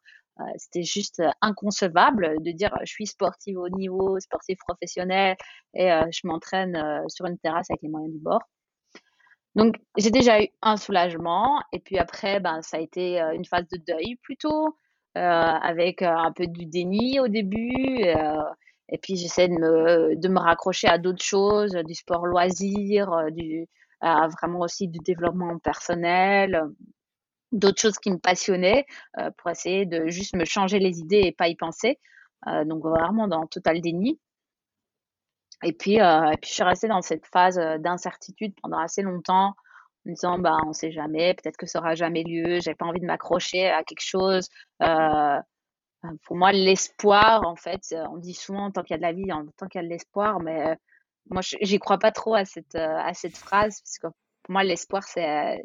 C'était juste inconcevable de dire je suis sportive au niveau, sportive professionnelle et je m'entraîne sur une terrasse avec les moyens du bord. Donc, j'ai déjà eu un soulagement. Et puis après, ben, ça a été une phase de deuil plutôt, avec un peu du déni au début. et puis, j'essaie de me, de me raccrocher à d'autres choses, du sport loisir, du, vraiment aussi du développement personnel, d'autres choses qui me passionnaient pour essayer de juste me changer les idées et pas y penser. donc, vraiment dans total déni. Et puis, euh, et puis je suis restée dans cette phase euh, d'incertitude pendant assez longtemps, en me disant, bah, on sait jamais, peut-être que ça aura jamais lieu, j'ai pas envie de m'accrocher à quelque chose. Euh, pour moi, l'espoir, en fait, on dit souvent, tant qu'il y a de la vie, tant qu'il y a de l'espoir, mais moi, j'y crois pas trop à cette, à cette phrase, parce que pour moi, l'espoir, c'est,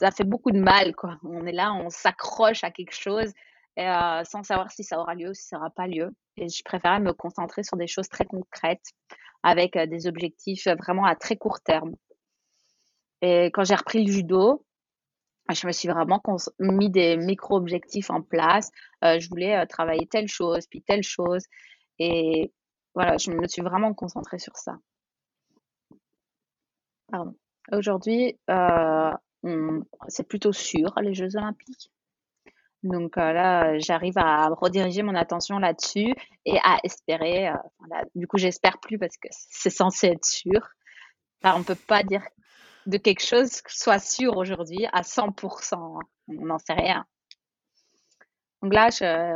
ça fait beaucoup de mal, quoi. On est là, on s'accroche à quelque chose, euh, sans savoir si ça aura lieu ou si ça n'aura pas lieu. Et je préférais me concentrer sur des choses très concrètes avec euh, des objectifs vraiment à très court terme. Et quand j'ai repris le judo, je me suis vraiment mis des micro-objectifs en place. Euh, je voulais travailler telle chose, puis telle chose. Et voilà, je me suis vraiment concentrée sur ça. Aujourd'hui, c'est plutôt sûr, les Jeux Olympiques? Donc euh, là, j'arrive à rediriger mon attention là-dessus et à espérer. Euh, du coup, j'espère plus parce que c'est censé être sûr. on ne peut pas dire de quelque chose soit sûr aujourd'hui à 100%. Hein. On n'en sait rien. Donc là,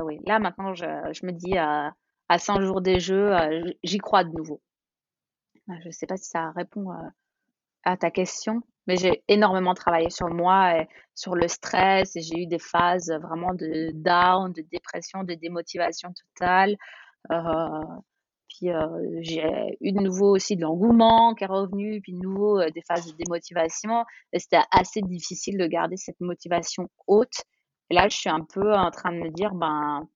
oui, là maintenant, je, me dis à 100 jours des Jeux, euh, j'y crois de nouveau. Je ne sais pas si ça répond à ta question. Mais j'ai énormément travaillé sur moi et sur le stress j'ai eu des phases vraiment de down, de dépression, de démotivation totale. Euh, puis euh, j'ai eu de nouveau aussi de l'engouement qui est revenu, puis de nouveau euh, des phases de démotivation. C'était assez difficile de garder cette motivation haute. Et là, je suis un peu en train de me dire, ben,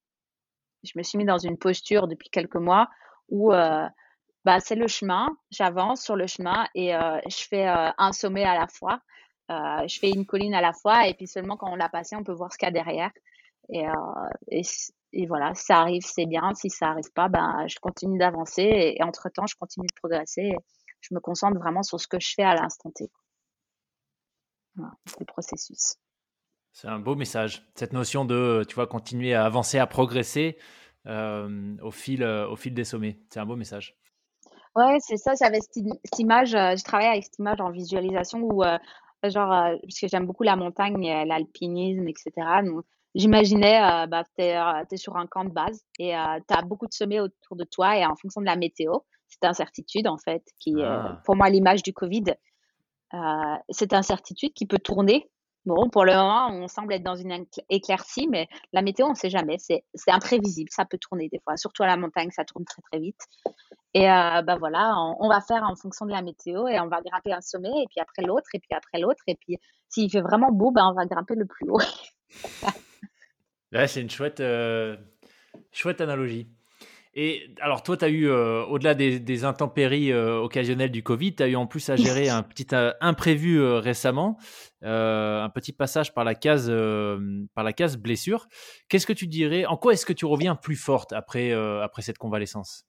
je me suis mis dans une posture depuis quelques mois où bah, c'est le chemin. J'avance sur le chemin et euh, je fais euh, un sommet à la fois. Euh, je fais une colline à la fois et puis seulement quand on l'a passé, on peut voir ce qu'il y a derrière. Et, et, voilà, si ça arrive, c'est bien. Si ça arrive pas, ben, je continue d'avancer et, entre-temps, je continue de progresser. je me concentre vraiment sur ce que je fais à l'instant T. Voilà, le processus. C'est un beau message. Cette notion de, tu vois, continuer à avancer, à progresser au, fil, au fil des sommets. C'est un beau message. Ouais, c'est ça, j'avais cette, image, euh, je travaille avec cette image en visualisation où, euh, genre, euh, parce que j'aime beaucoup la montagne, l'alpinisme, etc. Donc, j'imaginais, bah, tu es, sur un camp de base et tu as beaucoup de sommets autour de toi et en fonction de la météo, cette incertitude, en fait, qui est ah. pour moi l'image du Covid, cette incertitude qui peut tourner Bon, pour le moment, on semble être dans une éclaircie, mais la météo, on ne sait jamais. C'est imprévisible. Ça peut tourner des fois. Surtout à la montagne, ça tourne très, très vite. Et euh, bah voilà, on, va faire en fonction de la météo et on va grimper un sommet, et puis après l'autre, et puis après l'autre. Et puis, s'il fait vraiment beau, ben, on va grimper le plus haut. ouais, c'est une chouette, euh, chouette analogie. Et alors, toi, tu as eu, euh, au-delà des, intempéries euh, occasionnelles du Covid, tu as eu en plus à gérer un petit imprévu récemment, un petit passage par la case, par la case blessure. Qu'est-ce que tu dirais En quoi est-ce que tu reviens plus forte après, après cette convalescence?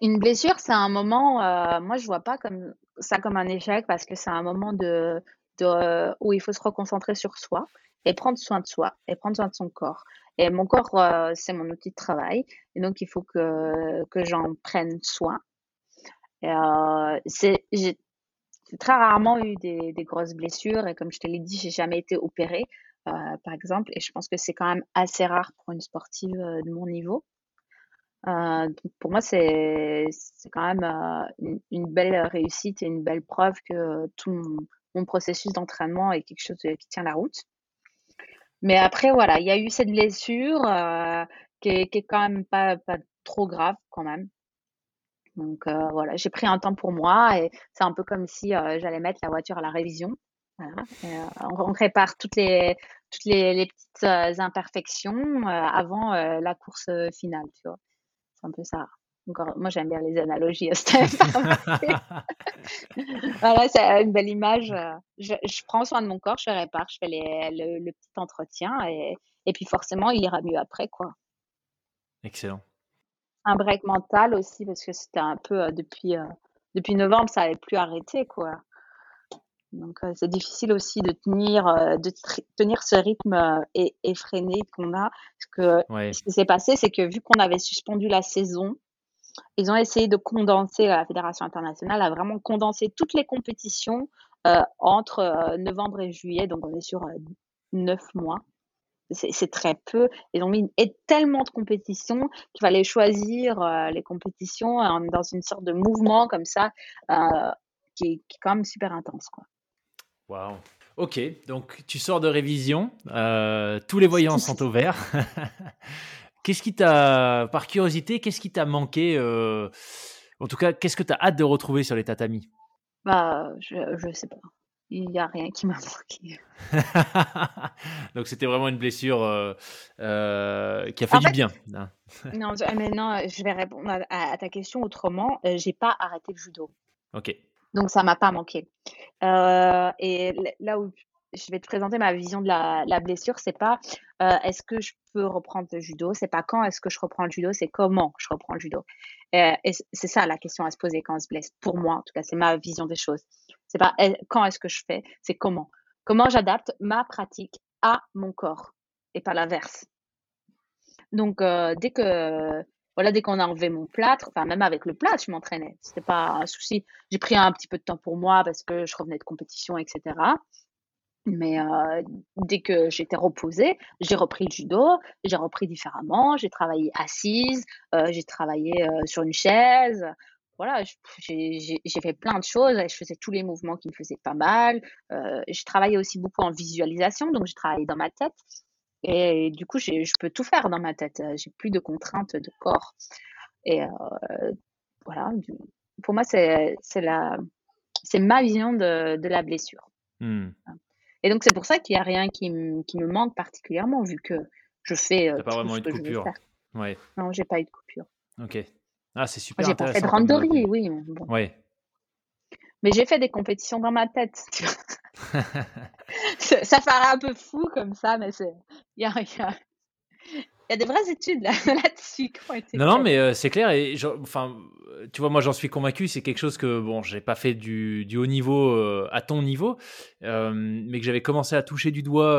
Une blessure, c'est un moment, moi, je vois pas comme ça comme un échec parce que c'est un moment de, de, où il faut se reconcentrer sur soi et prendre soin de soi et prendre soin de son corps. Et mon corps, euh, c'est mon outil de travail. Et donc, il faut que, que j'en prenne soin. Euh, c'est, j'ai très rarement eu des, des, grosses blessures. Et comme je te l'ai dit, j'ai jamais été opérée, euh, par exemple. Et je pense que c'est quand même assez rare pour une sportive euh, de mon niveau. Euh, pour moi, c'est, quand même euh, une, belle réussite et une belle preuve que tout mon, processus d'entraînement est quelque chose qui tient la route. Mais après, voilà, il y a eu cette blessure euh, qui, est, quand même pas, pas trop grave quand même. Donc euh, voilà, j'ai pris un temps pour moi et c'est un peu comme si euh, j'allais mettre la voiture à la révision. On, répare toutes les toutes les petites imperfections avant la course finale, tu vois. C'est un peu ça. Encore, moi, j'aime bien les analogies. voilà, c'est une belle image. Je, je, prends soin de mon corps, je répare, je fais les, le, le, petit entretien et, et puis forcément, il ira mieux après, quoi. Excellent. Un break mental aussi, parce que c'était un peu depuis, depuis novembre, ça n'avait plus arrêté, quoi. Donc, c'est difficile aussi de tenir, de tenir ce rythme effréné qu'on a. Parce que ce qui s'est passé, c'est que vu qu'on avait suspendu la saison, ils ont essayé de condenser, la Fédération internationale a vraiment condensé toutes les compétitions entre novembre et juillet. Donc, on est sur neuf mois. C'est très peu. Ils ont mis tellement de compétitions qu'il fallait choisir les compétitions dans une sorte de mouvement comme ça, qui est, qui, est, quand même super intense. Quoi. Wow. Ok, donc tu sors de révision, euh, tous les voyants sont au vert. qu'est-ce qui t'a, par curiosité, qu'est-ce qui t'a manqué euh, En tout cas, qu'est-ce que tu as hâte de retrouver sur les tatamis? Bah, je, je sais pas. Il n'y a rien qui m'a manqué. donc c'était vraiment une blessure euh, euh qui a fait du bien. Hein. non, mais non, je vais répondre à, à ta question autrement. j'ai pas arrêté le judo. Ok. Donc, ça m'a pas manqué. Euh, et là où je vais te présenter ma vision de la, la blessure, c'est pas euh, est-ce que je peux reprendre le judo, c'est pas quand est-ce que je reprends le judo, c'est comment je reprends le judo. Euh, et c'est ça la question à se poser quand on se blesse. Pour moi, en tout cas, c'est ma vision des choses. C'est pas quand est-ce que je fais, c'est comment. Comment j'adapte ma pratique à mon corps et pas l'inverse. Donc, dès que voilà, dès qu'on a enlevé mon plâtre, enfin même avec le plâtre, je m'entraînais. C'était pas un souci. J'ai pris un petit peu de temps pour moi parce que je revenais de compétition, etc. Mais euh, dès que j'étais reposée, j'ai repris le judo, j'ai repris différemment, j'ai travaillé assise, euh, j'ai travaillé euh, sur une chaise. Voilà, j'ai fait plein de choses, je faisais tous les mouvements qui me faisaient pas mal. J'ai travaillé aussi beaucoup en visualisation, donc j'ai travaillé dans ma tête. Et du coup, je peux tout faire dans ma tête. Euh, j'ai plus de contraintes de corps. Et euh, voilà. Pour moi, c'est la, c'est ma vision de, de la blessure. Mmh. Et donc, c'est pour ça qu'il n'y a rien qui, qui, me manque particulièrement, vu que je fais. Euh, pas vraiment eu de coupure. Ouais. Non, j'ai pas eu de coupure. Ok. Ah, c'est super. J'ai pas fait de randonnée, oui. Bon. Ouais. Mais j'ai fait des compétitions dans ma tête. ça paraît un peu fou comme ça, mais il y a, y, a, y a, des vraies études là-dessus Non, non, mais euh, c'est clair. Et enfin, tu vois, moi, j'en suis convaincu. C'est quelque chose que, bon, j'ai pas fait du, du haut niveau euh, à ton niveau, euh, mais que j'avais commencé à toucher du doigt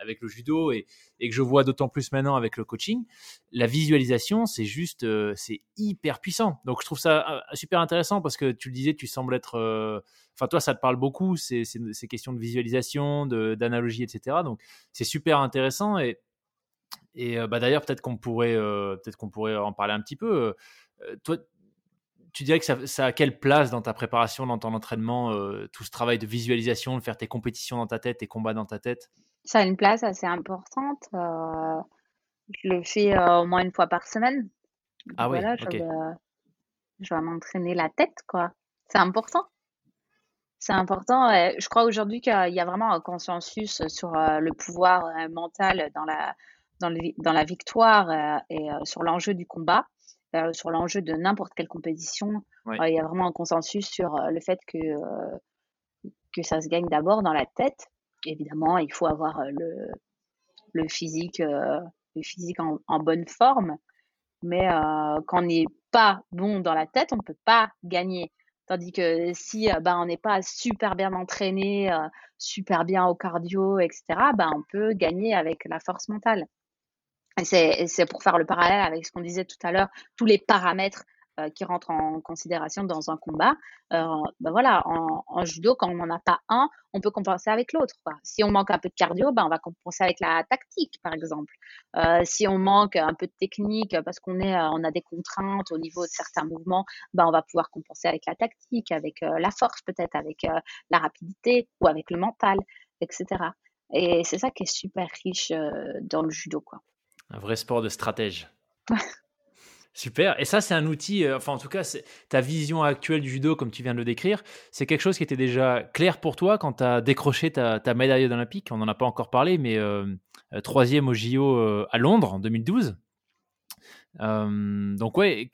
avec le judo et, et que je vois d'autant plus maintenant avec le coaching. La visualisation, c'est juste, c'est hyper puissant. Donc, je trouve ça super intéressant parce que tu le disais, tu sembles être Enfin, toi, ça te parle beaucoup, ces, ces, questions de visualisation, d'analogie, etc. Donc, c'est super intéressant. Et, et euh, bah, d'ailleurs, peut-être qu'on pourrait, euh, peut qu'on pourrait en parler un petit peu. Euh, toi, tu dirais que ça, ça, a quelle place dans ta préparation, dans ton entraînement, tout ce travail de visualisation, de faire tes compétitions dans ta tête, tes combats dans ta tête? Ça a une place assez importante. je le fais au moins une fois par semaine. Ah oui, je vais m'entraîner la tête, quoi. C'est important. C'est important. je crois aujourd'hui qu'il y a vraiment un consensus sur le pouvoir mental dans la, dans, dans la victoire euh, et sur l'enjeu du combat, sur l'enjeu de n'importe quelle compétition. il y a vraiment un consensus sur le fait que, que ça se gagne d'abord dans la tête. Évidemment, il faut avoir le, le physique, le physique en, en bonne forme. Mais quand on n'est pas bon dans la tête, on ne peut pas gagner. Tandis que si bah, on n'est pas super bien entraîné, super bien au cardio, etc., bah, on peut gagner avec la force mentale. C'est pour faire le parallèle avec ce qu'on disait tout à l'heure, tous les paramètres euh, qui rentrent en considération dans un combat. Euh, ben voilà, en, judo, quand on n'en a pas un, on peut compenser avec l'autre. Si on manque un peu de cardio, ben on va compenser avec la tactique, par exemple. Euh, si on manque un peu de technique parce qu'on est, on a des contraintes au niveau de certains mouvements, ben on va pouvoir compenser avec la tactique, avec la force peut-être, avec la rapidité ou avec le mental, etc. Et c'est ça qui est super riche dans le judo, quoi. Un vrai sport de stratège. Super. Et ça, c'est un outil, euh, enfin en tout cas, ta vision actuelle du judo, comme tu viens de le décrire, c'est quelque chose qui était déjà clair pour toi quand tu as décroché ta, médaille olympique? On n'en a pas encore parlé, mais euh, euh, troisième au JO à Londres en 2012. donc ouais,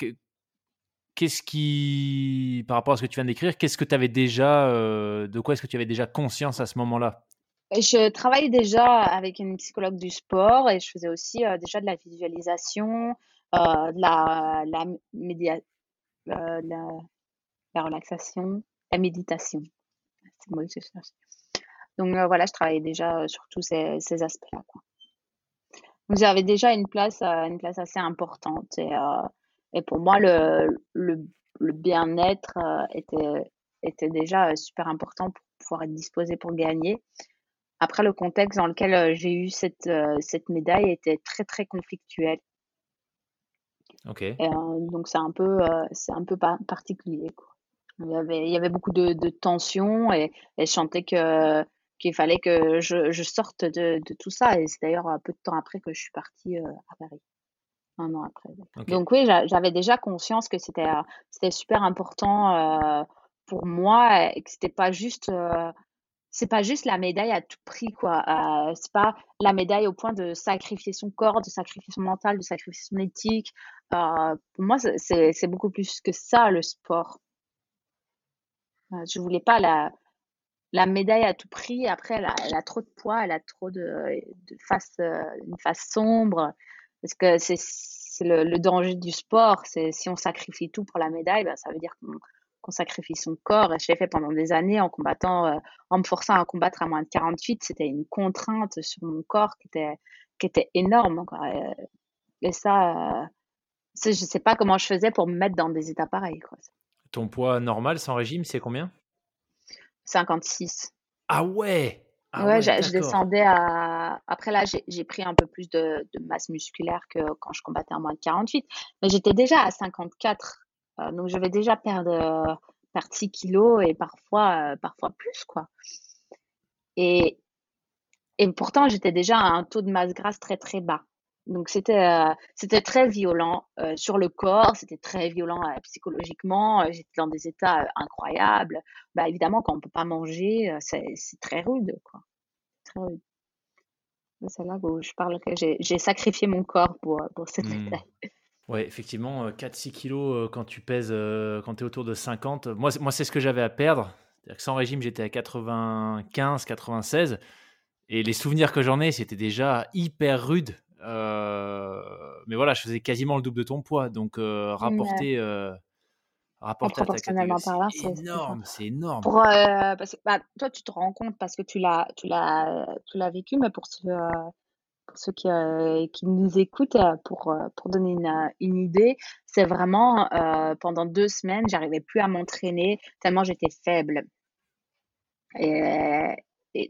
qu'est-ce qui, par rapport à ce que tu viens d'écrire, qu'est-ce que tu avais déjà, de quoi est-ce que tu avais déjà conscience à ce moment-là? Je travaillais déjà avec une psychologue du sport et je faisais aussi déjà de la visualisation, de la, la, média, la, la relaxation, la méditation. Donc voilà, je travaillais déjà sur tous ces, ces aspects-là. Donc j'avais déjà une place, une place assez importante et et pour moi, le, le, le bien-être euh, était, était déjà euh, super important pour pouvoir être disposé pour gagner. Après, le contexte dans lequel euh, j'ai eu cette, cette médaille était très, très conflictuel. Ok. donc, c'est un peu, c'est un peu particulier. Quoi. Il, y avait, il y avait beaucoup de, de tensions et, et je sentais que, qu'il fallait que je, je sorte de, de, tout ça. Et c'est d'ailleurs un peu de temps après que je suis partie à Paris un an après. Donc oui, j'avais déjà conscience que c'était euh, c'était super important euh, pour moi et que c'était pas juste euh, c'est pas juste la médaille à tout prix quoi. Euh, c'est pas la médaille au point de sacrifier son corps, de sacrifier son mental, de sacrifier son éthique. pour moi, c'est beaucoup plus que ça le sport. je voulais pas la la médaille à tout prix. Après, elle a, trop de poids, elle a trop de, face, une face sombre. Parce que c'est le, le, danger du sport, si on sacrifie tout pour la médaille, ben, ça veut dire qu'on sacrifie son corps. Et je l'ai fait pendant des années en combattant, euh, en me forçant à combattre à moins de 48. C'était une contrainte sur mon corps qui était, qui était énorme. Quoi. Et, ça, euh, je sais pas comment je faisais pour me mettre dans des états pareils. Quoi. Ton poids normal sans régime, c'est combien? 56. Ah ouais ah ouais, je descendais à. Après là, j'ai pris un peu plus de, de, masse musculaire que quand je combattais en moins de 48. Mais j'étais déjà à 54. Euh, donc je vais déjà perdre, perdre 6 kilos et parfois, euh, parfois plus, quoi. Et, et pourtant, j'étais déjà à un taux de masse grasse très, très bas. Donc c'était euh, c'était très violent euh, sur le corps, c'était très violent euh, psychologiquement. J'étais dans des états incroyables. Bah évidemment quand on peut pas manger, c'est c'est très rude quoi. Très rude. C'est là où je parle que j'ai sacrifié mon corps pour pour cette mmh. Ouais, effectivement, 4-6 kilos quand tu pèses, quand tu es autour de 50. Moi, moi c'est ce que j'avais à perdre. Que sans régime, j'étais à 95, 96. Et les souvenirs que j'en ai, c'était déjà hyper rude. Euh, mais voilà, je faisais quasiment le double de ton poids. Donc, euh, rapporter, euh, rapporter à ta c'est énorme, c'est énorme. Pour, parce bah, toi, tu te rends compte parce que tu l'as, tu l'as, tu l'as vécu, mais pour ceux, pour ceux qui, qui nous écoutent, pour, pour donner une, idée, c'est vraiment pendant deux semaines, j'arrivais plus à m'entraîner tellement j'étais faible.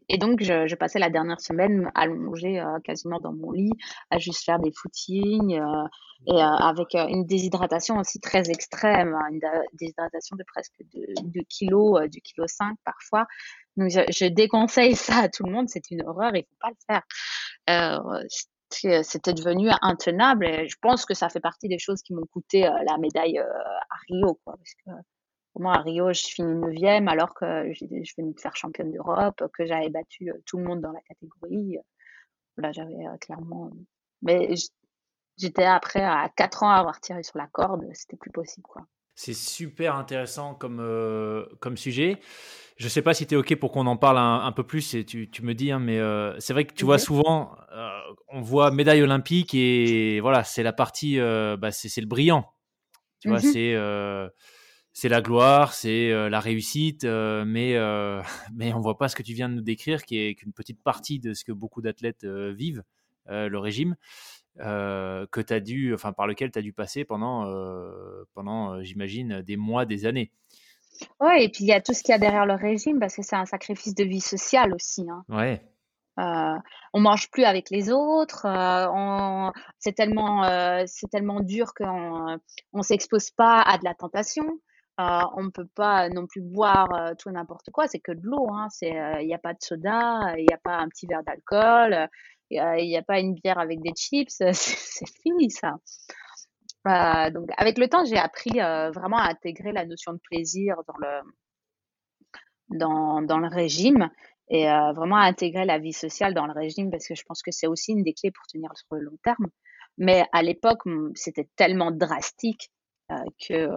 Et, donc, je, passais la dernière semaine allongée euh, quasiment dans mon lit, à juste faire des footings, euh, et euh, avec une déshydratation aussi très extrême, hein, une déshydratation de presque 2 kilos, du kilo 5 parfois. Donc, je, déconseille ça à tout le monde, c'est une horreur, il faut pas le faire. c'était devenu intenable et je pense que ça fait partie des choses qui m'ont coûté la médaille à Rio, quoi, moi, à Rio, je finis 9e alors que je venais de faire championne d'Europe, que j'avais battu euh, tout le monde dans la catégorie. Là, j'avais euh, clairement. Mais j'étais après à 4 ans à avoir tiré sur la corde, c'était plus possible. quoi. C'est super intéressant comme, euh, comme sujet. Je ne sais pas si tu es OK pour qu'on en parle un, peu plus, et tu, tu me dis, hein, mais c'est vrai que tu vois souvent, on voit médaille olympique et voilà, c'est la partie, bah, c'est le brillant. Tu vois, mmh c'est c'est la gloire, c'est euh, la réussite, euh, mais, euh, mais on voit pas ce que tu viens de nous décrire, qui est qu'une petite partie de ce que beaucoup d'athlètes vivent, le régime, que dû, enfin, par lequel tu as dû passer pendant, pendant j'imagine, des mois, des années. Oui, et puis il y a tout ce qu'il y a derrière le régime, parce que c'est un sacrifice de vie sociale aussi. Hein. Ouais. Euh, on mange plus avec les autres. c'est tellement, c'est tellement dur qu'on on s'expose pas à de la tentation. Euh, on ne peut pas non plus boire euh, tout n'importe quoi, c'est que de l'eau. Hein. Euh, il n'y a pas de soda, il n'y a pas un petit verre d'alcool, il n'y a, pas une bière avec des chips. c'est fini ça. donc avec le temps, j'ai appris vraiment à intégrer la notion de plaisir dans le dans, dans le régime et vraiment à intégrer la vie sociale dans le régime parce que je pense que c'est aussi une des clés pour tenir sur le long terme. Mais à l'époque, c'était tellement drastique que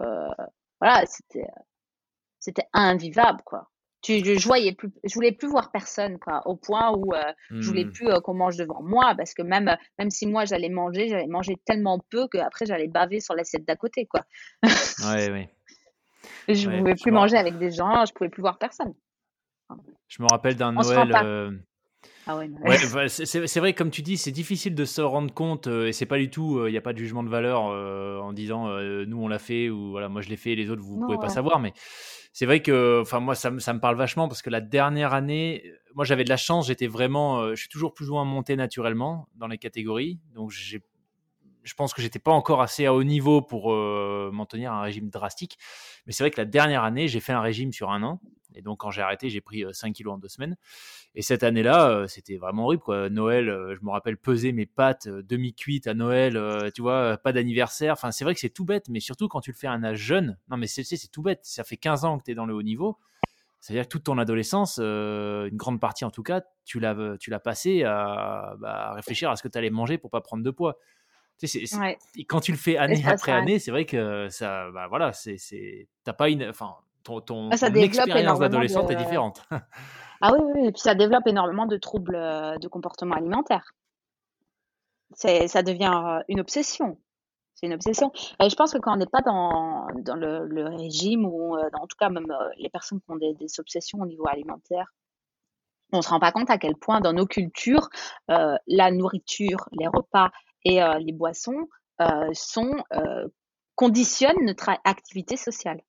voilà, c'était c'était invivable quoi. Tu, je, voyais plus, je voulais plus voir personne quoi, au point où je voulais Mmh. plus qu'on mange devant moi parce que même même si moi j'allais manger, j'allais manger tellement peu qu'après j'allais baver sur l'assiette d'à côté quoi. Ouais, oui. Je Ouais, pouvais je plus manger avec des gens, je pouvais plus voir personne. je me rappelle d'un Noël, Ah ouais, non, Ouais, bah, c'est vrai, comme tu dis, c'est difficile de se rendre compte, heu, et c'est pas du tout, il y a pas de jugement de valeur, heu, en disant, heu: «Nous, on l'a fait» ou voilà, «Moi, je l'ai fait, les autres, vous non, pouvez pas savoir». Mais c'est vrai que, enfin, moi, ça me ça me parle vachement parce que la dernière année, heu, moi, j'avais de la chance, j'étais vraiment, je suis toujours plus ou moins monté naturellement dans les catégories. Donc j'ai je pense que j'étais pas encore assez à haut niveau pour, m'en tenir à un régime drastique. Mais c'est vrai que la dernière année, j'ai fait un régime sur 1 an et donc quand j'ai arrêté, j'ai pris, heu, 5 kilogrammes en 2 semaines et cette année-là, heu, c'était vraiment horrible, quoi. Noël, heu, je me rappelle peser mes pâtes, demi-cuites à Noël, tu vois? Pas d'anniversaire. Enfin, c'est vrai que c'est tout bête, mais surtout quand tu le fais à un âge jeune. Non, mais c'est c'est tout bête. Ça fait 15 ans que tu es dans le haut niveau. C'est-à-dire que toute ton adolescence, une grande partie en tout cas, tu l'as, tu l'as passé à, bah, à réfléchir à ce que tu allais manger pour pas prendre de poids. Tu sais, c'est c'est Ouais. quand tu le fais année ça, après ça, année, c'est vrai que ça, bah, voilà, c'est c'est tu pas une enfin, ton ton ça ton expérience de. d'adolescente est différente. Ah oui, et puis ça développe énormément de troubles euh, de comportement alimentaire. Ça devient euh, une obsession. C'est une obsession. Et je pense que quand on n'est pas dans, dans le, le régime ou euh, en tout cas même les personnes qui ont des, des obsessions au niveau alimentaire, on se rend pas compte à quel point dans nos cultures, euh, la nourriture, les repas et euh, les boissons euh, sont conditionnent notre activité sociale.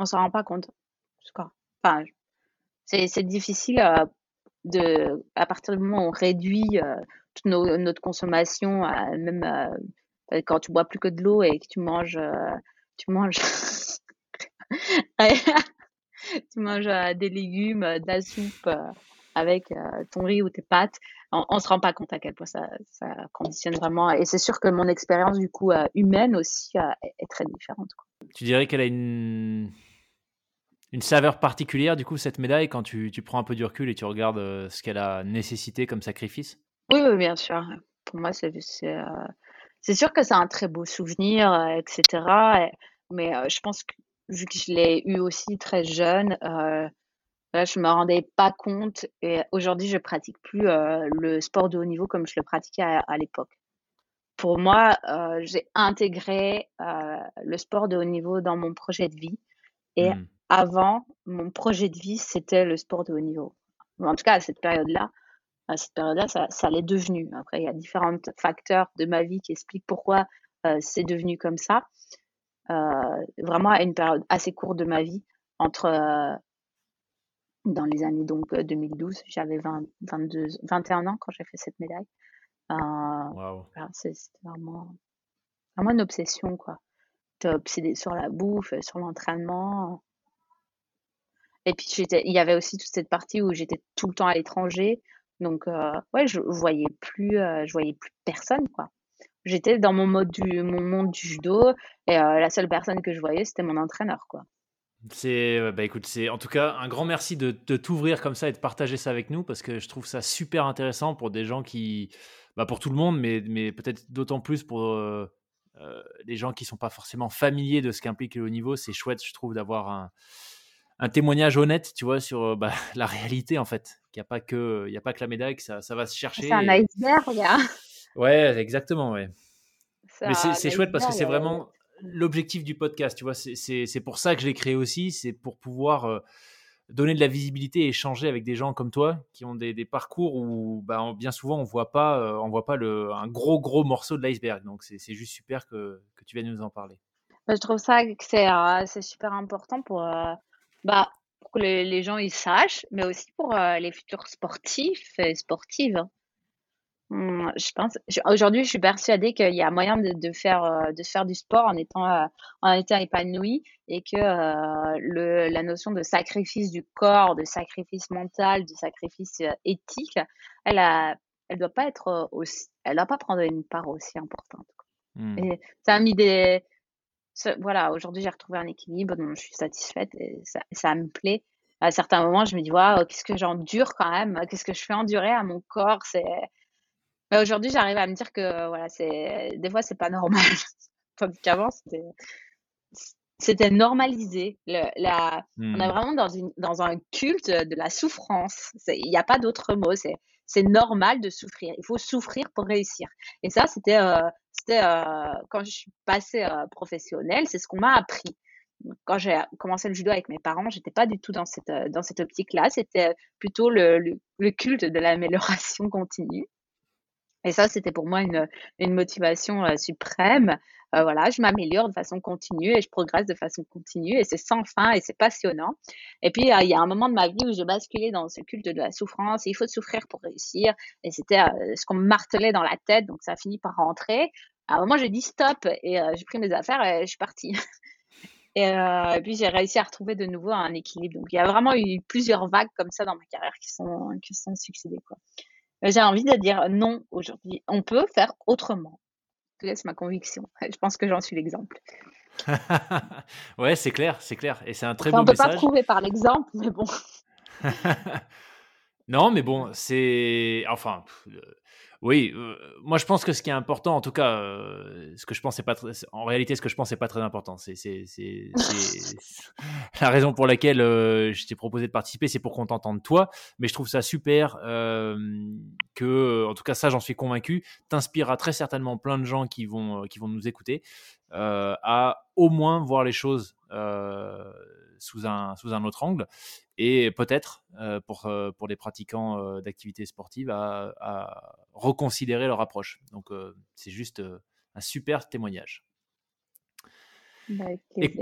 On s'en rend pas compte. Enfin, c'est difficile euh, de, à partir du moment où on réduit euh, toute notre consommation, même euh, quand tu bois plus que de l'eau et que tu manges, tu manges, tu manges des légumes, de la soupe avec ton riz ou tes pâtes, on, on se rend pas compte à quel point ça, conditionne vraiment. Et c'est sûr que mon expérience du coup humaine aussi est, très différente. Tu dirais qu'elle a une une saveur particulière, du coup, cette médaille, quand tu tu prends un peu du recul et tu regardes, heu, ce qu'elle a nécessité comme sacrifice? Oui, oui, bien sûr. Pour moi, c'est c'est euh, c'est sûr que c'est un très beau souvenir, euh, etc. et- mais euh, je pense que vu que je l'ai eu aussi très jeune, euh, là, je me rendais pas compte. Et aujourd'hui, je pratique plus euh, le sport de haut niveau comme je le pratiquais à, à l'époque. Pour moi, euh, j'ai intégré euh, le sport de haut niveau dans mon projet de vie. Et Mmh. Avant, mon projet de vie, c'était le sport de haut niveau. En tout cas, à cette période-là, à cette période-là, ça, ça l'est devenu. Après, il y a différents facteurs de ma vie qui expliquent pourquoi euh, c'est devenu comme ça. Euh, vraiment à une période assez courte de ma vie, entre euh, dans les années donc euh, 2012, j'avais 20, 22, 21 ans quand j'ai fait cette médaille. C'est- c'était vraiment, vraiment une obsession, quoi. J'étais obsédée sur la bouffe, sur l'entraînement. Et puis il y avait aussi toute cette partie où j'étais tout le temps à l'étranger. Donc euh, ouais, je voyais plus, euh, je voyais plus personne quoi. J'étais dans mon mode du, mon monde du judo et euh, la seule personne que je voyais c'était mon entraîneur quoi. C'est, bah, écoute, c'est en tout cas un grand merci de t'ouvrir comme ça et de partager ça avec nous parce que je trouve ça super intéressant pour des gens qui bah, pour tout le monde, mais mais peut-être d'autant plus pour, les gens qui sont pas forcément familiers de ce qu'implique le haut niveau. C'est chouette, je trouve, d'avoir un un témoignage honnête, tu vois, sur, heu, bah, la réalité en fait. Qu'il y a pas que il y a pas que la médaille, que ça ça va se C'est un chercher et iceberg, hein. ouais, exactement, ouais. Mais c'est chouette parce que iceberg. c'est euh, vraiment l'objectif du podcast, tu vois? C'est pour ça que je l'ai créé aussi, c'est pour pouvoir, heu, donner de la visibilité et échanger avec des gens comme toi qui ont des des parcours où, bah, on bien souvent on voit pas, heu, on voit pas le un gros, gros morceau de l'iceberg. Donc c'est juste super que que tu viennes nous en parler. bah, je trouve ça que c'est euh, super important pour euh, bah pour que les, les gens ils sachent, mais aussi pour euh, les futurs sportifs et sportives. hein. Mmh, je pense je aujourd'hui, je suis persuadée qu'il y a moyen de de faire, heu, de faire du sport en étant, heu, en étant épanoui et que, le la notion de sacrifice du corps, de sacrifice mental, de sacrifice, éthique, elle a elle doit pas être, aussi elle doit pas prendre une part aussi importante, quoi Mmh. et ça a mis des ce voilà, aujourd'hui, j'ai retrouvé un équilibre dont je suis satisfaite et ça ça me plaît. À certains moments, je me dis: «Waouh, qu'est-ce que j'endure quand même, qu'est-ce que je fais endurer à mon corps?» c'est Mais aujourd'hui, j'arrive à me dire que voilà, c'est des fois c'est pas normal. Tandis qu'avant, c'était c'était normalisé. Le, la, On est hmm. vraiment dans, une, dans un culte de la souffrance. Il n'y a pas d'autre mot. C'est normal de souffrir. Il faut souffrir pour réussir. Et ça, c'était euh, euh, quand je suis passée euh, professionnelle, c'est ce qu'on m'a appris. Quand j'ai commencé le judo avec mes parents, j'étais pas du tout dans cette dans cette optique-là. C'était plutôt le, le, culte de l'amélioration continue. Et ça, c'était pour moi une, une motivation suprême. Euh, voilà, je m'améliore de façon continue et je progresse de façon continue et c'est sans fin et c'est passionnant. Et puis, euh, il y a un moment de ma vie où j'ai basculé dans ce culte de la souffrance. il faut souffrir pour réussir. Et c'était euh, ce qu'on me martelait dans la tête. Donc, ça a fini par rentrer. À un moment, j'ai dit stop et j'ai pris mes affaires et je suis partie. Et, puis j'ai réussi à retrouver de nouveau un équilibre. Donc il y a vraiment eu plusieurs vagues comme ça dans ma carrière qui sont qui sont succédées. J'ai envie de dire non aujourd'hui. On peut faire autrement c'est ma conviction. Je pense que j'en suis l'exemple. ouais, c'est clair, c'est clair. Et c'est un très beau message. On ne peut pas prouver par l'exemple, mais bon. non, mais bon, c'est. Enfin, oui, euh, moi je pense que ce qui est important, en tout cas, euh, ce que je pense c'est pas en réalité ce que je pense c'est pas très important. C'est la raison pour laquelle euh, je t'ai proposé de participer, c'est pour qu'on t'entende toi. Mais je trouve ça super que, en tout cas ça j'en suis convaincu, t'inspirera très certainement plein de gens qui vont qui vont nous écouter à au moins voir les choses sous un sous un autre angle et peut-être euh, pour, euh, pour les pratiquants euh, d'activités sportives à, reconsidérer leur approche. Donc c'est juste un super témoignage. Bah, avec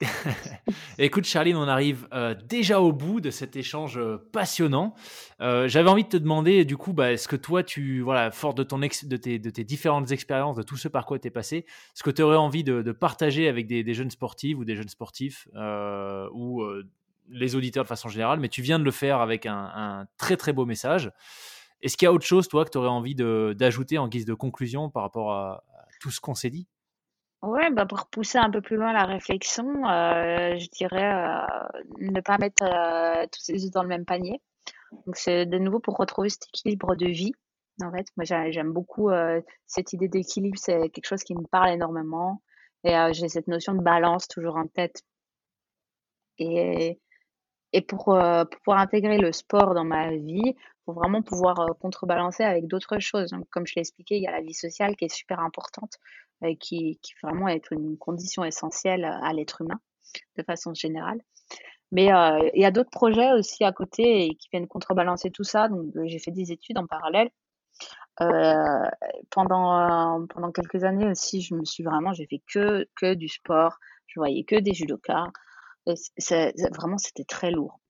Écoute Charline, on arrive déjà au bout de cet échange passionnant. J'avais envie de te demander, du coup, bah, est-ce que toi, tu, voilà, fort de, ton tes, de tes différentes expériences, de tout ce par quoi tu es passé, est-ce que tu aurais envie de, partager avec des, jeunes sportifs ou des jeunes sportifs ou les auditeurs de façon générale, mais tu viens de le faire avec un, très très beau message. Est-ce qu'il y a autre chose, toi, que tu aurais envie d'ajouter en guise de conclusion par rapport à, tout ce qu'on s'est dit? Ouais, bah pour pousser un peu plus loin la réflexion, euh, je dirais euh, ne pas mettre euh, tous ses œufs dans le même panier. Donc c'est de nouveau pour retrouver cet équilibre de vie. En fait, moi j'aime beaucoup cette idée d'équilibre, c'est quelque chose qui me parle énormément. Et j'ai cette notion de balance toujours en tête. Et et pour, pour, pouvoir intégrer le sport dans ma vie, faut vraiment pouvoir contrebalancer avec d'autres choses. Donc, comme je l'ai expliqué, il y a la vie sociale qui est super importante, euh, qui, qui vraiment est une condition essentielle à l'être humain de façon générale. Mais il y a d'autres projets aussi à côté et qui viennent contrebalancer tout ça. Donc, j'ai fait des études en parallèle. Euh, pendant, pendant quelques années aussi, je me suis vraiment, j'ai fait que, que du sport. Je voyais que des judokas vraiment, c'était très lourd.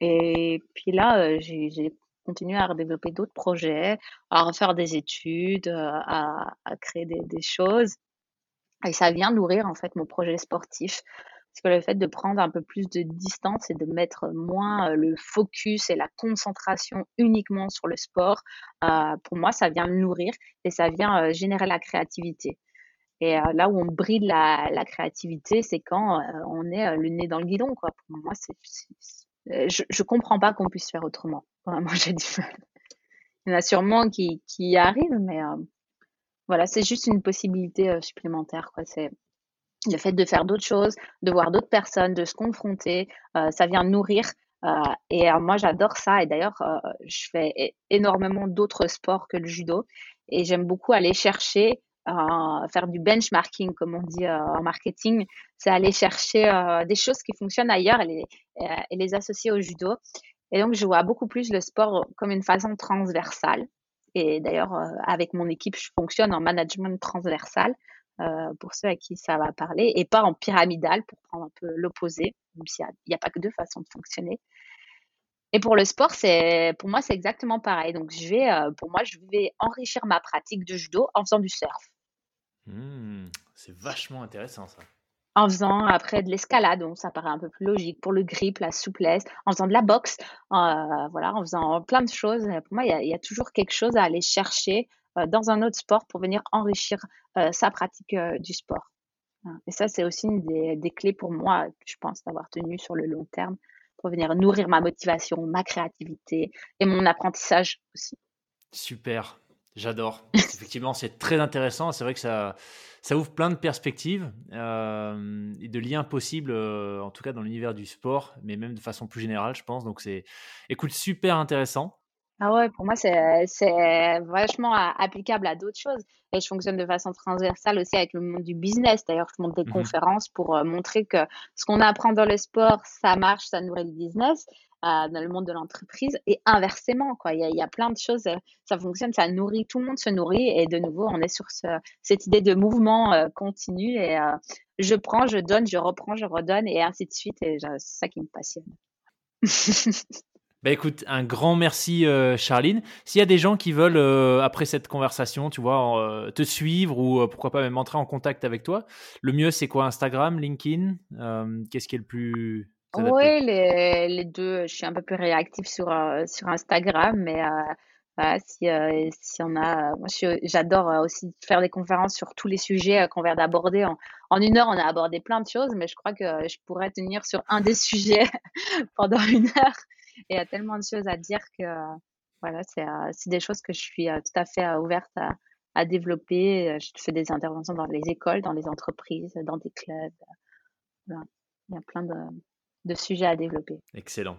Et puis là, euh, j'ai continué à développer d'autres projets, à refaire des études, euh, à, créer des, choses. Et ça vient nourrir en fait mon projet sportif. Parce que le fait de prendre un peu plus de distance et de mettre moins euh, le focus et la concentration uniquement sur le sport, euh, pour moi, ça vient nourrir et ça vient générer la créativité. Et là où on bride la, créativité, c'est quand on est le nez dans le guidon. Quoi. Pour moi, c'est, je ne comprends pas qu'on puisse faire autrement. Vraiment, j'ai. Il y en a sûrement qui, qui y arrivent, mais voilà, c'est juste une possibilité supplémentaire. Quoi. C'est le fait de faire d'autres choses, de voir d'autres personnes, de se confronter, ça vient nourrir. et moi, j'adore ça. Et d'ailleurs, je fais énormément d'autres sports que le judo. Et j'aime beaucoup aller chercher faire du benchmarking, comme on dit euh, en marketing, c'est aller chercher euh, des choses qui fonctionnent ailleurs et les, associer au judo. Et donc, je vois beaucoup plus le sport comme une façon transversale. Et d'ailleurs, euh, avec mon équipe, je fonctionne en management transversal, pour ceux à qui ça va parler, et pas en pyramidal, pour prendre un peu l'opposé, même s'il n'y a, pas que deux façons de fonctionner. Et pour le sport, pour moi, c'est exactement pareil. Donc, je vais, pour moi, je vais enrichir ma pratique de judo en faisant du surf. Mmh, c'est vachement intéressant ça. En faisant après de l'escalade, donc ça paraît un peu plus logique pour le grip, la souplesse, en faisant de la boxe, euh, voilà, en faisant plein de choses. Pour moi, il y a, toujours quelque chose à aller chercher euh, dans un autre sport pour venir enrichir euh, sa pratique du sport. Et ça, c'est aussi une des, des, clés pour moi, je pense, d'avoir tenu sur le long terme, pour venir nourrir ma motivation, ma créativité et mon apprentissage aussi. Super. J'adore. Effectivement, c'est très intéressant. C'est vrai que ça, ça ouvre plein de perspectives euh, et de liens possibles, euh, en tout cas dans l'univers du sport, mais même de façon plus générale, je pense. Donc, c'est, écoute, super intéressant. Ah ouais, pour moi, c'est, c'est vachement applicable à d'autres choses. Et je fonctionne de façon transversale aussi avec le monde du business. D'ailleurs, je monte des mmh conférences pour euh, montrer que ce qu'on apprend dans le sport, ça marche, ça nourrit le business. Euh, dans le monde de l'entreprise et inversement quoi. Il y, a, plein de choses euh, ça fonctionne ça nourrit tout le monde se nourrit et de nouveau on est sur ce, cette idée de mouvement continu et je prends je donne je reprends je redonne et ainsi de suite et c'est ça qui me passionne. Bah écoute, un grand merci euh, Charline. S'il y a des gens qui veulent, euh, après cette conversation, tu vois, euh, te suivre ou pourquoi pas même entrer en contact avec toi, le mieux c'est quoi? Instagram, LinkedIn Qu'est-ce qui est le plus Oui, les, les, deux. Je suis un peu plus réactive sur, sur Instagram, mais si, si on a... Moi, j'adore aussi faire des conférences sur tous les sujets qu'on vient d'aborder. En, en, une heure, on a abordé plein de choses, mais je crois que je pourrais tenir sur un des sujets pendant une heure et il y a tellement de choses à dire que voilà, euh, c'est des choses que je suis euh, tout à fait euh, ouverte à, à développer. Je fais des interventions dans les écoles, dans les entreprises, dans des clubs. Il y a plein de, de sujets à développer. Excellent.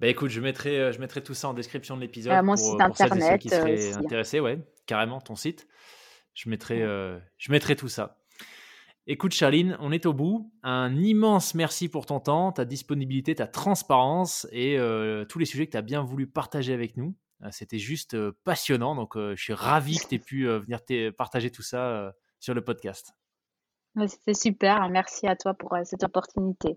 Bah écoute, je mettrai, je mettrai tout ça en description de l'épisode. mon pour, site internet. Ceux qui seraient intéressés, ouais, carrément, ton site. Je mettrai, je mettrai tout ça. Écoute, Charline, on est au bout. Un immense merci pour ton temps, ta disponibilité, ta transparence et euh, tous les sujets que tu as bien voulu partager avec nous. Euh, c'était juste euh, passionnant. Donc, je suis ravi que tu aies pu venir partager tout ça sur le podcast. C'était super. Merci à toi pour cette opportunité.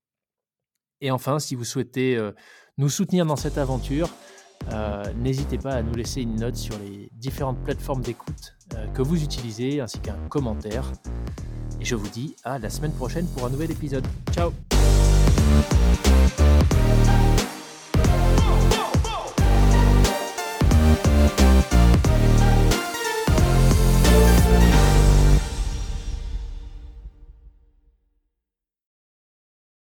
Et enfin, si vous souhaitez euh, nous soutenir dans cette aventure, euh, n'hésitez pas à nous laisser une note sur les différentes plateformes d'écoute euh, que vous utilisez, ainsi qu'un commentaire. Et je vous dis à la semaine prochaine pour un nouvel épisode. Ciao